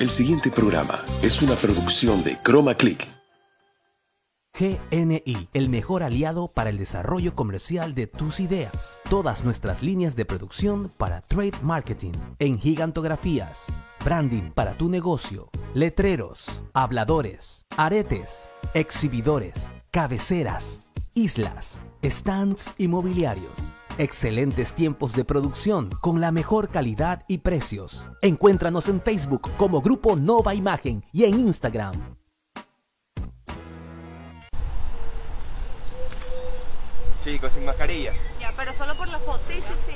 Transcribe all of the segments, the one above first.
El siguiente programa es una producción de Chroma Click. GNI, el mejor aliado para el desarrollo comercial de tus ideas. Todas nuestras líneas de producción para trade marketing, en gigantografías, branding para tu negocio, letreros, habladores, aretes, exhibidores, cabeceras, islas, stands inmobiliarios. Excelentes tiempos de producción con la mejor calidad y precios. Encuéntranos en Facebook como Grupo Nova Imagen y en Instagram. Chicos, sin mascarilla. Ya, pero solo por la foto. Sí, sí, sí.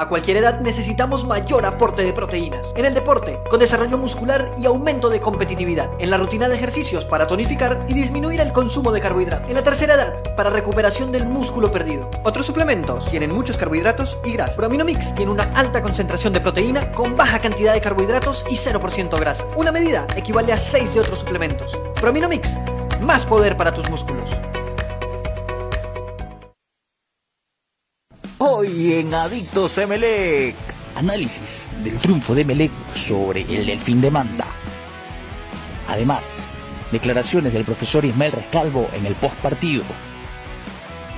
A cualquier edad necesitamos mayor aporte de proteínas. En el deporte, con desarrollo muscular y aumento de competitividad. En la rutina de ejercicios para tonificar y disminuir el consumo de carbohidratos. En la tercera edad, para recuperación del músculo perdido. Otros suplementos tienen muchos carbohidratos y grasa. Prominomix tiene una alta concentración de proteína con baja cantidad de carbohidratos y 0% grasa. Una medida equivale a 6 de otros suplementos. Prominomix, más poder para tus músculos. Hoy en Adictos Emelec, análisis del triunfo de Emelec sobre el Delfín de Manda. Además, declaraciones del profesor Ismael Rescalvo en el postpartido.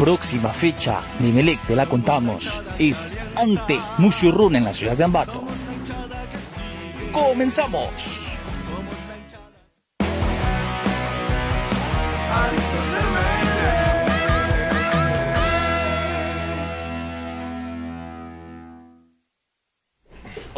Próxima fecha de Emelec, te la contamos, es ante Mushurruna en la ciudad de Ambato. ¡Comenzamos!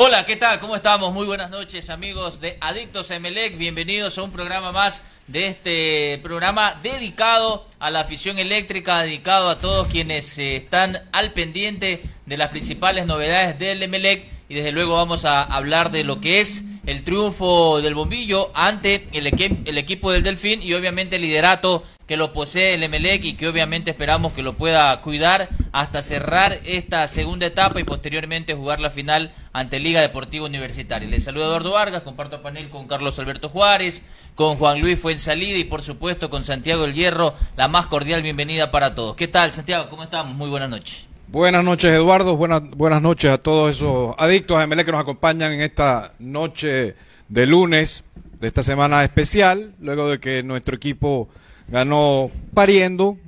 Hola, ¿qué tal? ¿Cómo estamos? Muy buenas noches, amigos de Adictos a Emelec. Bienvenidos a un programa más de este programa dedicado a la afición eléctrica, dedicado a todos quienes eh, están al pendiente de las principales novedades del Emelec. Y desde luego vamos a hablar de lo que es el triunfo del bombillo ante el, equi- el equipo del Delfín y obviamente el liderato que lo posee el Emelec y que obviamente esperamos que lo pueda cuidar hasta cerrar esta segunda etapa y posteriormente jugar la final ante Liga Deportiva Universitaria. Les saluda Eduardo Vargas, comparto panel con Carlos Alberto Juárez, con Juan Luis Fuensalida y por supuesto con Santiago El Hierro, la más cordial bienvenida para todos. ¿Qué tal Santiago? ¿Cómo estamos? Muy buenas noches. Buenas noches, Eduardo. Buenas, buenas noches a todos esos adictos a MLE que nos acompañan en esta noche de lunes de esta semana especial, luego de que nuestro equipo ganó pariendo,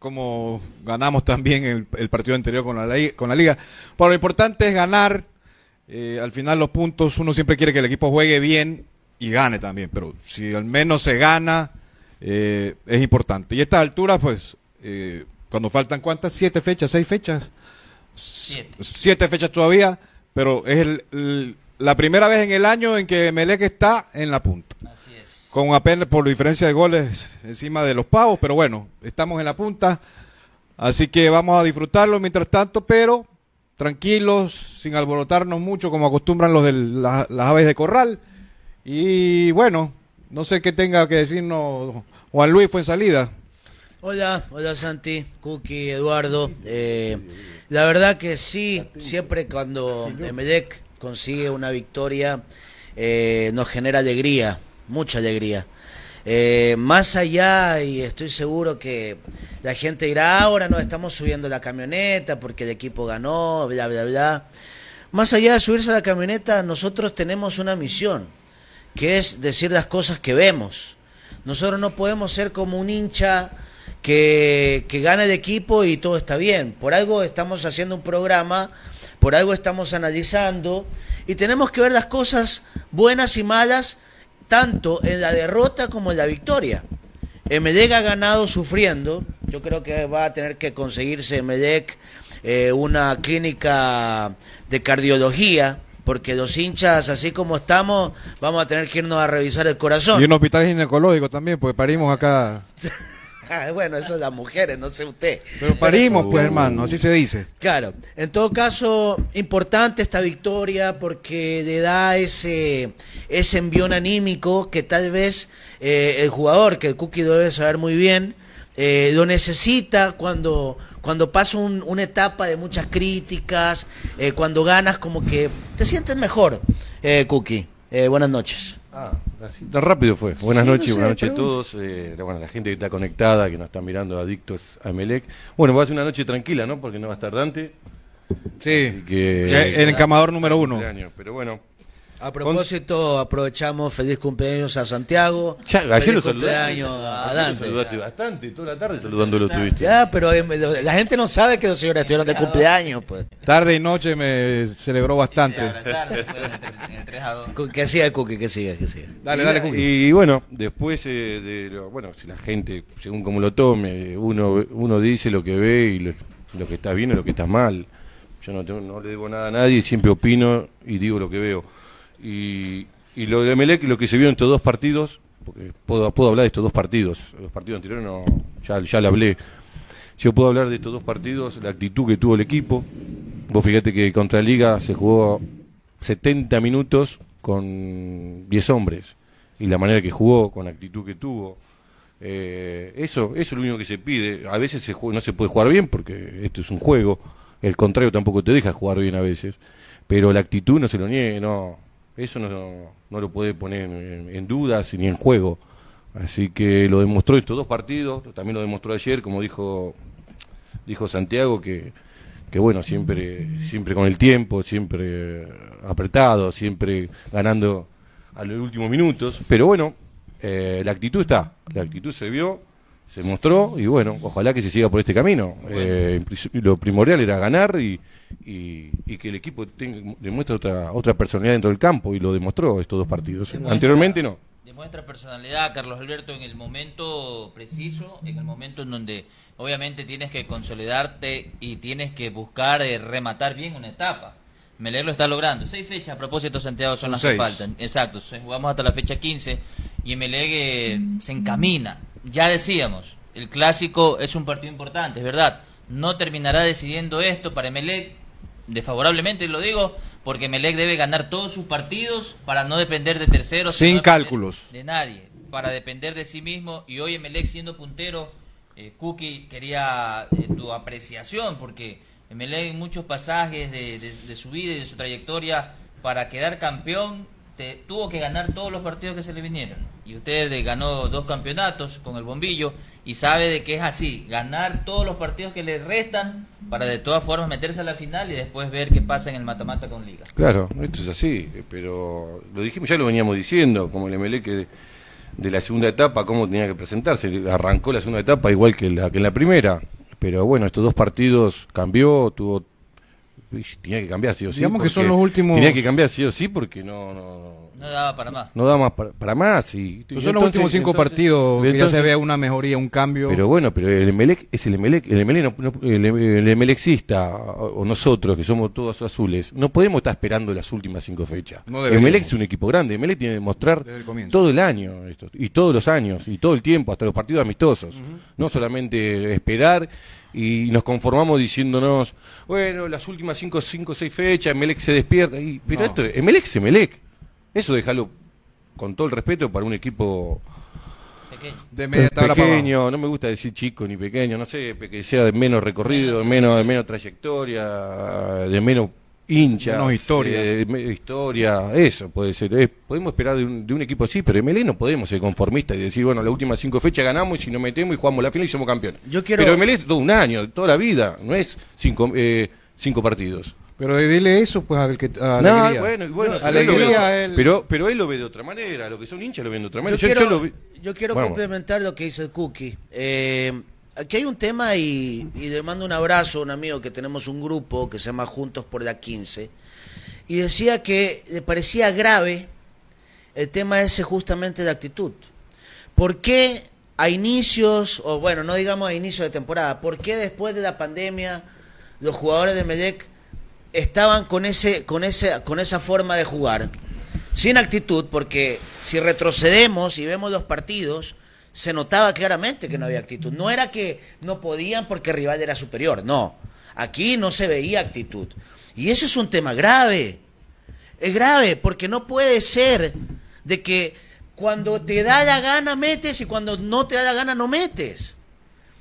como ganamos también el, el partido anterior con la, con la liga. Pero lo importante es ganar. Eh, al final los puntos, uno siempre quiere que el equipo juegue bien y gane también, pero si al menos se gana, eh, es importante. Y a esta altura, pues, eh, cuando faltan cuántas, siete fechas, seis fechas, Siete. siete fechas todavía, pero es el- el- la primera vez en el año en que Melec está en la punta. Así es. Con apenas por diferencia de goles encima de los pavos, pero bueno, estamos en la punta. Así que vamos a disfrutarlo mientras tanto, pero tranquilos, sin alborotarnos mucho como acostumbran los de la- las aves de corral. Y bueno, no sé qué tenga que decirnos Juan Luis fue en salida. Hola, hola Santi, Cookie, Eduardo. Eh, la verdad que sí, siempre cuando Emelec consigue una victoria eh, nos genera alegría, mucha alegría. Eh, más allá, y estoy seguro que la gente dirá, ahora nos estamos subiendo la camioneta porque el equipo ganó, bla, bla, bla. Más allá de subirse a la camioneta, nosotros tenemos una misión, que es decir las cosas que vemos. Nosotros no podemos ser como un hincha que, que gana el equipo y todo está bien. Por algo estamos haciendo un programa, por algo estamos analizando y tenemos que ver las cosas buenas y malas tanto en la derrota como en la victoria. Emelec ha ganado sufriendo. Yo creo que va a tener que conseguirse Emelec eh, una clínica de cardiología, porque los hinchas, así como estamos, vamos a tener que irnos a revisar el corazón. Y un hospital ginecológico también, pues parimos acá bueno, eso es las mujeres, no sé usted. Pero parimos, pues, hermano, así se dice. Claro, en todo caso, importante esta victoria porque le da ese, ese envión anímico que tal vez eh, el jugador, que el Cookie debe saber muy bien, eh, lo necesita cuando, cuando pasa un- una etapa de muchas críticas, eh, cuando ganas como que te sientes mejor, eh, Cookie. Eh, buenas noches. Ah, así tan rápido fue. Buenas Sí, noches, no sé, buenas noches a todos. eh, la- bueno, la gente que está conectada, que nos está mirando, adictos a Melec. Bueno, va a ser una noche tranquila, ¿no? Porque no va a estar Dante. Sí, que, el encamador número uno. Pero bueno, A propósito, aprovechamos feliz cumpleaños a Santiago. ya, ayer feliz lo saludaste. cumpleaños a lo Dante. saludaste bastante, toda la tarde saludándolo estuviste. Ya, pero eh, la gente no sabe que los señores estuvieron de cumpleaños, pues. Tarde y noche me celebró bastante. Que siga Cookie, que siga, que siga. Dale, y, dale, Cookie. Y bueno, después eh, de lo- bueno, si la gente, según como lo tome, uno uno dice lo que ve y lo, lo que está bien o lo que está mal. Yo no, tengo- no le debo nada a nadie, siempre opino y digo lo que veo. Y, y lo de Melec, lo que se vio en estos dos partidos, porque puedo, puedo hablar de estos dos partidos, los partidos anteriores no, ya, ya le hablé. Yo puedo hablar de estos dos partidos, la actitud que tuvo el equipo. Vos fíjate que contra Liga se jugó 70 minutos con 10 hombres. Y la manera que jugó, con la actitud que tuvo. Eh, eso, eso es lo único que se pide. A veces se jue- no se puede jugar bien porque esto es un juego. El contrario tampoco te deja jugar bien a veces. Pero la actitud no se lo niegue, no. Eso no, no lo puede poner en, en dudas ni en juego. Así que lo demostró estos dos partidos, también lo demostró ayer, como dijo dijo Santiago que, que bueno, siempre, siempre con el tiempo, siempre apretado, siempre ganando a los últimos minutos. Pero bueno, eh, la actitud está, la actitud se vio, se mostró y bueno, ojalá que se siga por este camino. Eh, lo primordial era ganar y, y, y que el equipo tenga, demuestre otra, otra personalidad dentro del campo y lo demostró estos dos partidos. Demuestra- Anteriormente no. Demuestra personalidad, Carlos Alberto, en el momento preciso, en el momento en donde obviamente tienes que consolidarte y tienes que buscar eh, rematar bien una etapa. Melec lo está logrando. Seis fechas, a propósito, Santiago, son Son las seis. que faltan. Exacto, jugamos hasta la fecha 15 y Melec eh, se encamina. Ya decíamos, el clásico es un partido importante, es verdad. No terminará decidiendo esto para Melec, desfavorablemente lo digo, porque Melec debe ganar todos sus partidos para no depender de terceros. Sin no cálculos. De nadie, para depender de sí mismo. Y hoy Melec siendo puntero, eh, Cookie quería eh, tu apreciación, porque Melec en muchos pasajes de, de- de su vida y de su trayectoria, para quedar campeón, te- tuvo que ganar todos los partidos que se le vinieron. Y usted ganó dos campeonatos con el bombillo y sabe de que es así, ganar todos los partidos que le restan para de todas formas meterse a la final y después ver qué pasa en el mata-mata con Liga. Claro, esto es así, eh, pero lo dijimos, ya lo veníamos diciendo, como el MLE que de la segunda etapa, cómo tenía que presentarse. Arrancó la segunda etapa igual que la, que en la primera, pero bueno, estos dos partidos cambió, tuvo. Uy, Tenía que cambiar sí o sí. Digamos que son los últimos- Tenía que cambiar sí o sí porque no, no, No daba para más. no da más para, para más. Y, Pues y son los últimos cinco entonces- partidos que ya se ve una mejoría, un cambio. pero bueno, pero el Emelec es el Emelec, el Emelec no- no- el, el Emelecista o nosotros que somos todos azules, no podemos estar esperando las últimas cinco fechas. No el. Emelec es un equipo grande, el Emelec tiene que demostrar Desde el comienzo. todo el año esto, y todos los años y todo el tiempo, hasta los partidos amistosos. No solamente esperar y nos conformamos diciéndonos, bueno, las últimas cinco, cinco, seis fechas, Emelec se despierta, y, pero No. esto, Emelec es Emelec. Eso déjalo con todo el respeto para un equipo Pequeño. de media tabla pequeño, no me gusta decir chico ni pequeño, no sé, que sea de menos recorrido, de menos, de menos trayectoria, de menos hinchas, Menos historia. eh, historia, eso puede ser. eh, podemos esperar de un, de un equipo así, pero MLE no podemos ser conformistas y decir, bueno, las últimas cinco fechas ganamos y si nos metemos y jugamos la final y somos campeones. Yo quiero- Pero MLE es todo un año, toda la vida, no es cinco, eh, cinco partidos. Pero dile eso, pues, al que. a No, alegría. bueno, bueno, él lo alegría, ve- él- pero, pero él lo ve de otra manera, lo que son hinchas lo ven de otra Yo manera. quiero, lo vi- yo quiero complementar lo que dice el Cookie. Eh, aquí hay un tema y, y le mando un abrazo a un amigo que tenemos un grupo que se llama Juntos por la 15 y decía que le parecía grave el tema ese justamente de actitud. ¿Por qué a inicios, o bueno, no digamos a inicios de temporada, por qué después de la pandemia los jugadores de Medec estaban con ese, con ese, con esa forma de jugar? Sin actitud, porque si retrocedemos y vemos los partidos, se notaba claramente que no había actitud. No era que no podían porque el rival era superior, no. Aquí no se veía actitud. Y eso es un tema grave. Es grave porque no puede ser de que cuando te da la gana metes y cuando no te da la gana no metes.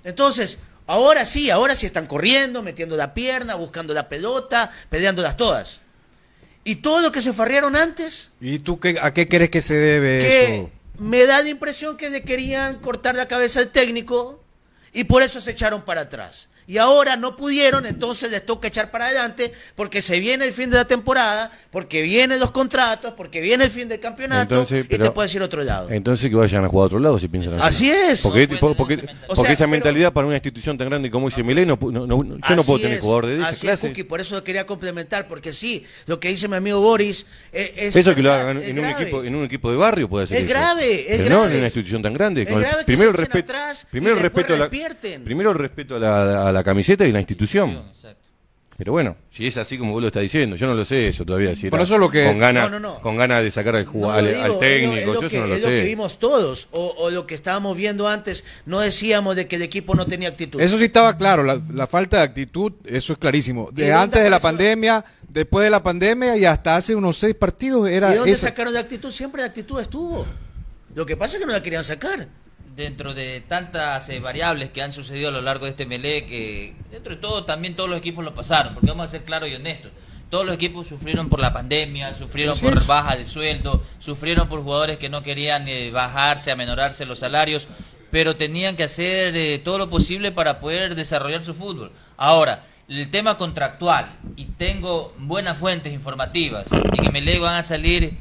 Entonces, ahora sí, ahora sí están corriendo, metiendo la pierna, buscando la pelota, peleándolas todas. ¿Y todo lo que se farrearon antes? ¿Y tú qué, a qué crees que se debe que eso? Me da la impresión que le querían cortar la cabeza al técnico y por eso se echaron para atrás. Y ahora no pudieron, entonces les toca echar para adelante porque se viene el fin de la temporada, porque vienen los contratos, porque viene el fin del campeonato Entonces, y te pero- puedes ir a otro lado. Entonces que vayan a jugar a otro lado si piensan Así es. Porque, No porque- porque- porque sea, esa pero- mentalidad para una institución tan grande como dice Milei, no, pu- no- no- yo no Así puedo tener es, jugador de esa así es, clase. Cookie, por eso lo quería complementar, porque sí, lo que dice mi amigo Boris eh, es Eso que lo hagan es en un, grave. equipo, en un equipo de barrio puede ser Es eso. grave, es Pero no grave. en una institución tan grande. Es el- grave que primero, se el respeto, atrás primero, y el respeto a la, primero el respeto a la, a la camiseta y la institución. Pero bueno, si es así como vos lo estás diciendo, yo no lo sé eso todavía. Si Por era eso es lo que- Con ganas, No, no, no. Con ganas de sacar al, No, jugador, lo al, digo, al es lo- técnico, es lo, yo que, eso no lo es lo que sé. vimos todos, o, o lo que estábamos viendo antes, no decíamos de que el equipo no tenía actitud. Eso sí estaba claro, la, la falta de actitud, eso es clarísimo. ¿Y De dónde antes de la apareció? pandemia, después de la pandemia y hasta hace unos seis partidos era ¿Y dónde esa- sacaron de actitud? Siempre de actitud estuvo. Lo que pasa es que no la querían sacar. Dentro de tantas eh, variables que han sucedido a lo largo de este melee, que dentro de todo también todos los equipos lo pasaron, porque vamos a ser claros y honestos. Todos los equipos sufrieron por la pandemia, sufrieron por baja de sueldo, sufrieron por jugadores que no querían eh, bajarse, amenorarse los salarios, pero tenían que hacer eh, todo lo posible para poder desarrollar su fútbol. Ahora, el tema contractual, y tengo buenas fuentes informativas, en Emelec van a salir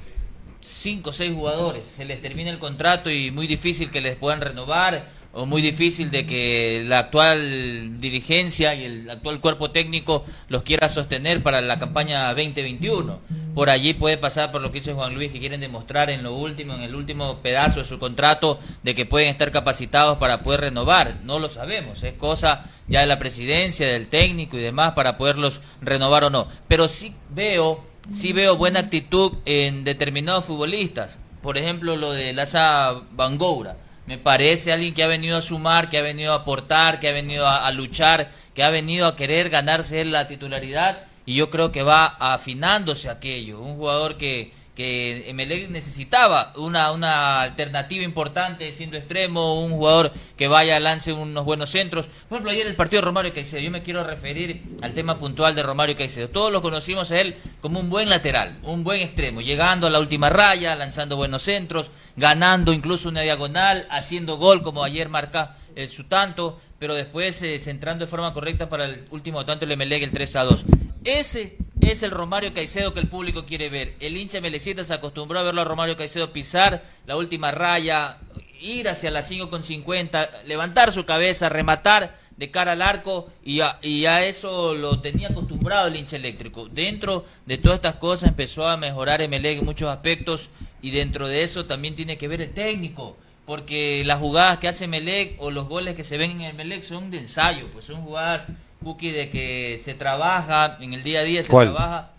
cinco o seis jugadores, se les termina el contrato y muy difícil que les puedan renovar o muy difícil de que la actual dirigencia y el actual cuerpo técnico los quiera sostener para la campaña 2021. Por allí puede pasar por lo que dice Juan Luis que quieren demostrar en lo último, en el último pedazo de su contrato de que pueden estar capacitados para poder renovar. No lo sabemos, es cosa ya de la presidencia, del técnico y demás para poderlos renovar o no. Pero sí veo sí veo buena actitud en determinados futbolistas. Por ejemplo, lo de Laza Bangoura. Me parece alguien que ha venido a sumar, que ha venido a aportar, que ha venido a, a luchar, que ha venido a querer ganarse la titularidad y yo creo que va afinándose aquello. Un jugador que, que Emelec necesitaba una, una alternativa importante siendo extremo, un jugador que vaya, lance unos buenos centros. Por ejemplo, ayer el partido de Romario Caicedo, yo me quiero referir al tema puntual de Romario Caicedo. Todos lo conocimos a él como un buen lateral, un buen extremo, llegando a la última raya, lanzando buenos centros, ganando incluso una diagonal, haciendo gol como ayer marca eh, su tanto, pero después eh, centrando de forma correcta para el último tanto el Emelec el 3 a 2. Ese es el Romario Caicedo que el público quiere ver. El hincha melecita se acostumbró a verlo a Romario Caicedo pisar la última raya, ir hacia las 5 con 50, levantar su cabeza, rematar de cara al arco y a, y eso lo tenía acostumbrado el hincha eléctrico. Dentro de todas estas cosas empezó a mejorar Emelec en muchos aspectos y dentro de eso también tiene que ver el técnico porque las jugadas que hace Melec o los goles que se ven en el Melec son de ensayo, pues son jugadas cookie de que se trabaja en el día a día, se ¿Cuál? trabaja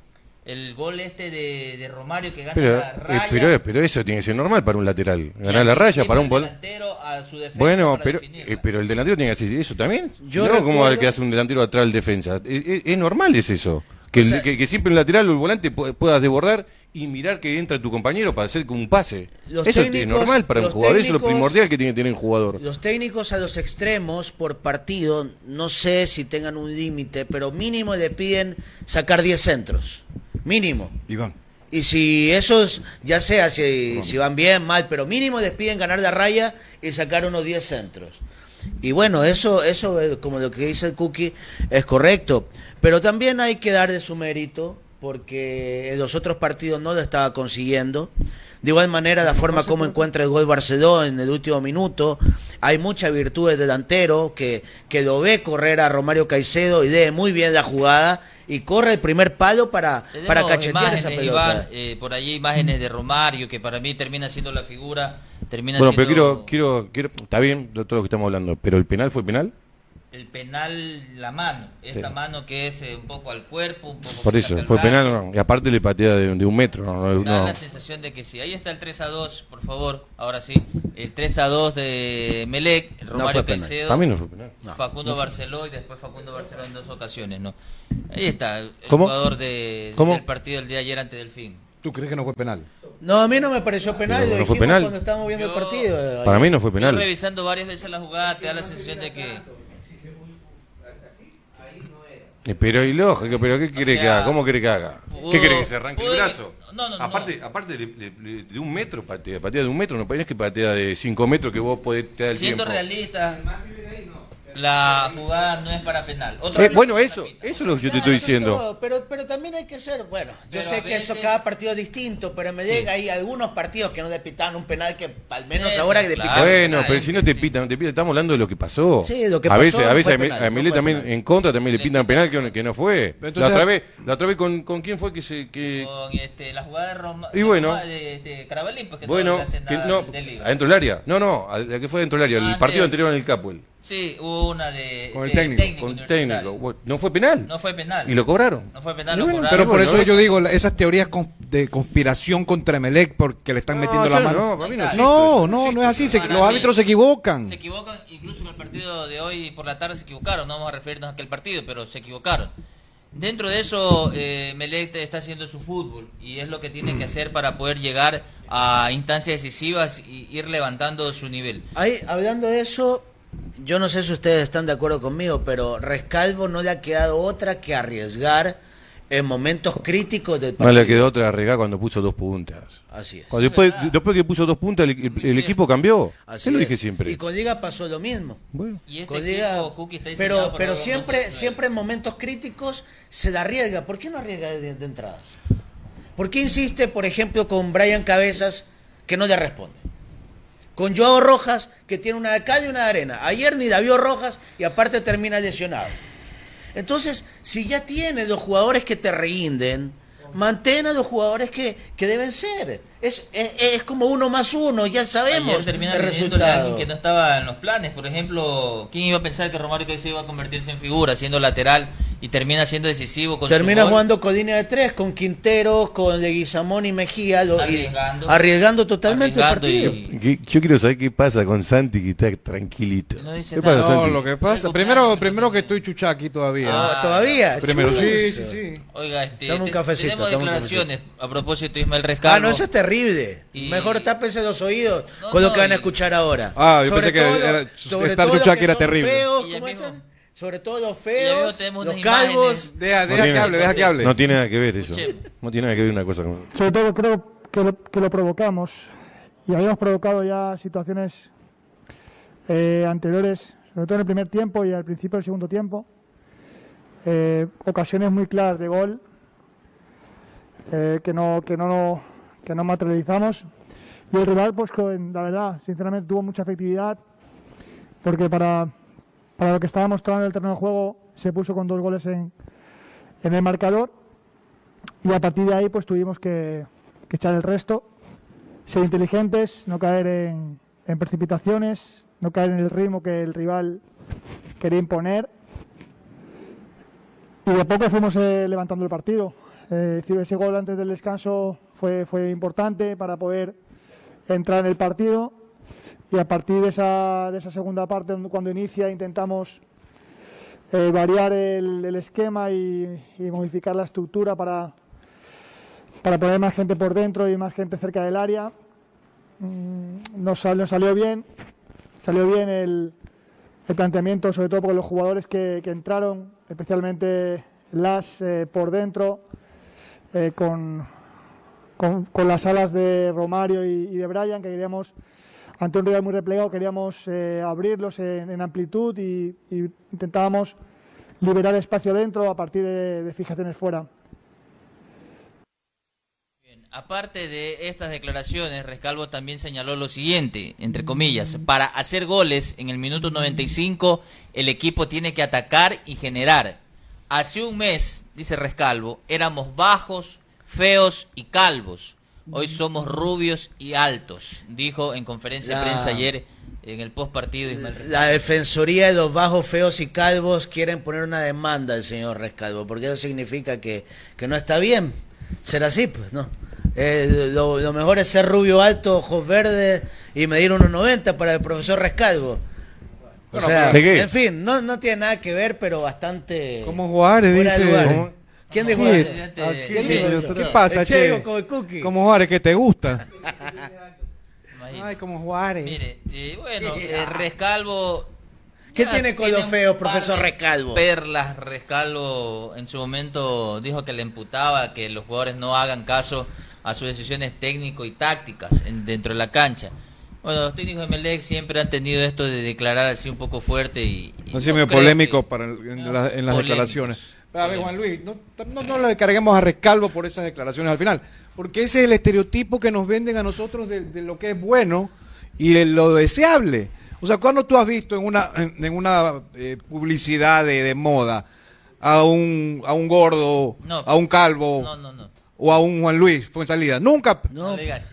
el gol este de, de Romario que gana Pero, la eh, raya. pero, pero eso tiene que ser normal para un lateral. Ganar la raya para un el vol. delantero a su defensa Bueno, para pero, eh, pero el delantero tiene que hacer eso también. Yo no, como recuerdo- el que hace un delantero atrás del defensa. Eh, eh, Es, normal es eso. Que, O el- sea- que, que siempre el lateral o el volante pu- puedas desbordar y mirar que entra tu compañero para hacer un pase. Los eso es técnicos- normal para un jugador. Eso es lo primordial que tiene que tener un jugador. Los técnicos a los extremos por partido, no sé si tengan un límite, pero mínimo le piden sacar 10 centros. Mínimo. Iván. Y si esos, ya sea si, si van bien, mal, pero mínimo les piden ganar la raya y sacar unos 10 centros. Y bueno, eso, eso como lo que dice el Cookie, es correcto. Pero también hay que darle su mérito, porque en los otros partidos no lo estaba consiguiendo. De igual manera, la forma como encuentra el gol Barcelona en el último minuto, hay mucha virtud del delantero que, que lo ve correr a Romario Caicedo y lee muy bien la jugada y corre el primer palo para, Tenemos para cachetear esa pelota. Iván, eh, por allí imágenes de Romario, que para mí termina siendo la figura, termina Bueno, pero siendo... quiero, quiero, quiero, está bien de todo lo que estamos hablando, pero el penal fue penal. El penal, la mano. Esta Sí. mano que es eh, un poco al cuerpo, un poco Por eso, el fue brazo. penal. no, Y aparte le patea de, de un metro. No, Da no. la sensación de que sí. Ahí está el 3 a 2, por favor. Ahora sí. El 3 a 2 de Melec, el No Romario. Caicedo. Mí no fue penal. No. Facundo No fue. Barceló y después Facundo Barceló en dos ocasiones, ¿no? Ahí está, el ¿Cómo? jugador de, ¿Cómo? del partido del día de ayer ante Delfín. ¿Tú crees que no fue penal? No, a mí no me pareció penal, Pero lo no fue dijimos penal. cuando estábamos viendo el partido. Para mí no fue penal. Yo revisando varias veces la jugada, te da la sensación de que Eh, Pero ilógico, pero ¿qué quiere sea, que haga? ¿Cómo quiere que haga? pudo- ¿Qué quiere que se arranque el brazo? no, no, no. aparte, aparte le- le- de un metro patea, patea de un metro, no es que patea de cinco metros que vos podés te da el siendo tiempo. realista, la jugada no es para penal. Eh, bueno, eso, eso es lo que yo te estoy diciendo. Todo, pero, pero también hay que ser, bueno, yo Pero sé que eso cada partido es distinto, pero me llega hay algunos partidos que no le pitan un penal que al menos Eso, ahora que le claro. Bueno, pero si no te pitan, no te pitan, estamos hablando de lo que pasó. Sí, lo que a pasó veces, no a veces a, penal, a no también penal. en contra también le pintan penal que no, que no fue. Pero entonces- la otra vez, la otra vez con, con quién fue que se que Con este, la jugada de Roma. Y bueno. de, este, Carabalín, pues que bueno, no le que no, del Liga. adentro del área. No, no, a- la que fue dentro del área, el Antes- partido anterior en el Capuel. Sí, hubo una de. Con el de técnico, con universitario. técnico. No fue penal. No fue penal. Y lo cobraron. No fue penal, Y lo cobraron. Pero por eso yo digo, la- esas teorías con- de conspiración contra Emelec porque le están No, metiendo la no, mano. para mí no existe no, no, no es así. se- los árbitros se equivocan. Se equivocan, incluso en el partido de hoy por la tarde se equivocaron. No vamos a referirnos a aquel partido, pero se equivocaron. Dentro de eso, eh, Melec está haciendo su fútbol y es lo que tiene que hacer para poder llegar a instancias decisivas y ir levantando su nivel. Ahí, hablando de eso, yo no sé si ustedes están de acuerdo conmigo, pero Rescalvo no le ha quedado otra que arriesgar en momentos críticos del No partido. le quedó otra regar cuando puso dos puntas. Así es. Cuando después, después que puso dos puntas, el, el- el equipo cambió. Así Se lo es. dije siempre. Y con Liga pasó lo mismo. Bueno. Y este Con Liga- equipo, está pero pero siempre siempre en momentos críticos se la arriesga. ¿Por qué no arriesga de, de entrada? ¿Por qué insiste, por ejemplo, con Brian Cabezas que no le responde? Con Joao Rojas, que tiene una de cal y una de arena. Ayer ni la vio Rojas y aparte termina lesionado. Entonces, si ya tienes los jugadores que te rinden, mantén a los jugadores que, que deben ser. Es, es, es como uno más uno, ya sabemos Ayer termina el resultado. que no estaba en los planes. Por ejemplo, ¿quién iba a pensar que Romario Caicedo iba a convertirse en figura, siendo lateral y termina siendo decisivo con Termina su jugando con línea de tres, con Quintero, con Leguizamón y Mejía, lo- y- Arriesgando. arriesgando totalmente Arriesgando el partido. y- ¿Qué- Yo quiero saber qué pasa con Santi que está tranquilito. No dice ¿Qué nada. pasa, No, Santi? lo que pasa, primero, primero que estoy chucha aquí todavía. Ah, ¿Todavía? Primero, sí, sí, sí. Oiga, este, Dame un cafecito, tenemos dame un declaraciones a propósito de Ismael Rescalvo. Ah, no, eso es terrible. Y- Mejor tápese los oídos No, con lo no, que van a escuchar ahora. Ah, yo Sobre pensé que todo era- lo- sobre estar todo que era terrible. feos, Sobre todo los feos, tenemos los calvos. Deja, No que tiene- hable, deja que hable. No tiene nada que ver eso. No tiene nada que ver una cosa con. Sobre todo creo que lo, que lo provocamos y habíamos provocado ya situaciones eh, anteriores, sobre todo en el primer tiempo y al principio del segundo tiempo. Eh, ocasiones muy claras de gol eh, que, no, que, no, que no materializamos. Y el rival, pues con- la verdad, sinceramente tuvo mucha efectividad porque para, para lo que estaba mostrando el terreno de juego se puso con dos goles en, en el marcador y a partir de ahí pues tuvimos que, que echar el resto, ser inteligentes, no caer en, en precipitaciones, no caer en el ritmo que el rival quería imponer y de poco fuimos eh, levantando el partido. Eh, ese gol antes del descanso fue, fue importante para poder entrar en el partido y a partir de esa, de esa segunda parte cuando inicia intentamos eh, variar el, esquema y, modificar la estructura para, para poner más gente por dentro y más gente cerca del área. Mm, Nos, sal- nos salió bien, salió bien el, el planteamiento, sobre todo porque los jugadores que, que entraron, especialmente Las eh, por dentro, eh, con, con, con las alas de Romario y, y de Brian, que queríamos, ante un rival muy replegado, queríamos eh, abrirlos en, en amplitud y, y intentábamos liberar espacio dentro a partir de, de fijaciones fuera. Aparte de estas declaraciones, Rescalvo también señaló lo siguiente, entre comillas, para hacer goles en el minuto 95 el equipo tiene que atacar y generar. Hace un mes, dice Rescalvo, éramos bajos, feos y calvos. Hoy somos rubios y altos, dijo en conferencia de prensa ayer en el post partido Ismael Rescalvo. La Defensoría de los Bajos, Feos y Calvos quieren poner una demanda al señor Rescalvo, porque eso significa que, que no está bien ser así, pues, ¿no? Eh, lo, lo mejor es ser rubio alto, ojos verdes y medir 1,90 para el profesor Rescalvo. O Bueno, sea, en fin, no, no tiene nada que ver, pero bastante... Como Juárez dice. ¿Quién dijo yo- eso? ¿Qué pasa, El che? Como el cookie. Como Juárez, que te gusta. Ay, como Juárez. Mire, bueno, eh, Rescalvo. ¿Qué ya tiene con par profesor Rescalvo? Perlas, Rescalvo en su momento dijo que le imputaba que los jugadores no hagan caso a sus decisiones técnico y tácticas en- dentro de la cancha. Bueno, los técnicos de Melec siempre han tenido esto de declarar así un poco fuerte y. y No creo polémico que- para el- en, no, la- en las polémicos, declaraciones. Pero, a ver. Juan Luis, no, no, no le carguemos a Rescalvo por esas declaraciones al final, porque ese es el estereotipo que nos venden a nosotros de, de lo que es bueno y de lo deseable. O sea, cuando tú has visto en una, en, una eh, publicidad de, de moda a un, a un gordo, No, a un calvo No, no, no. o a un Juan Luis fue en salida? Nunca. No, le digas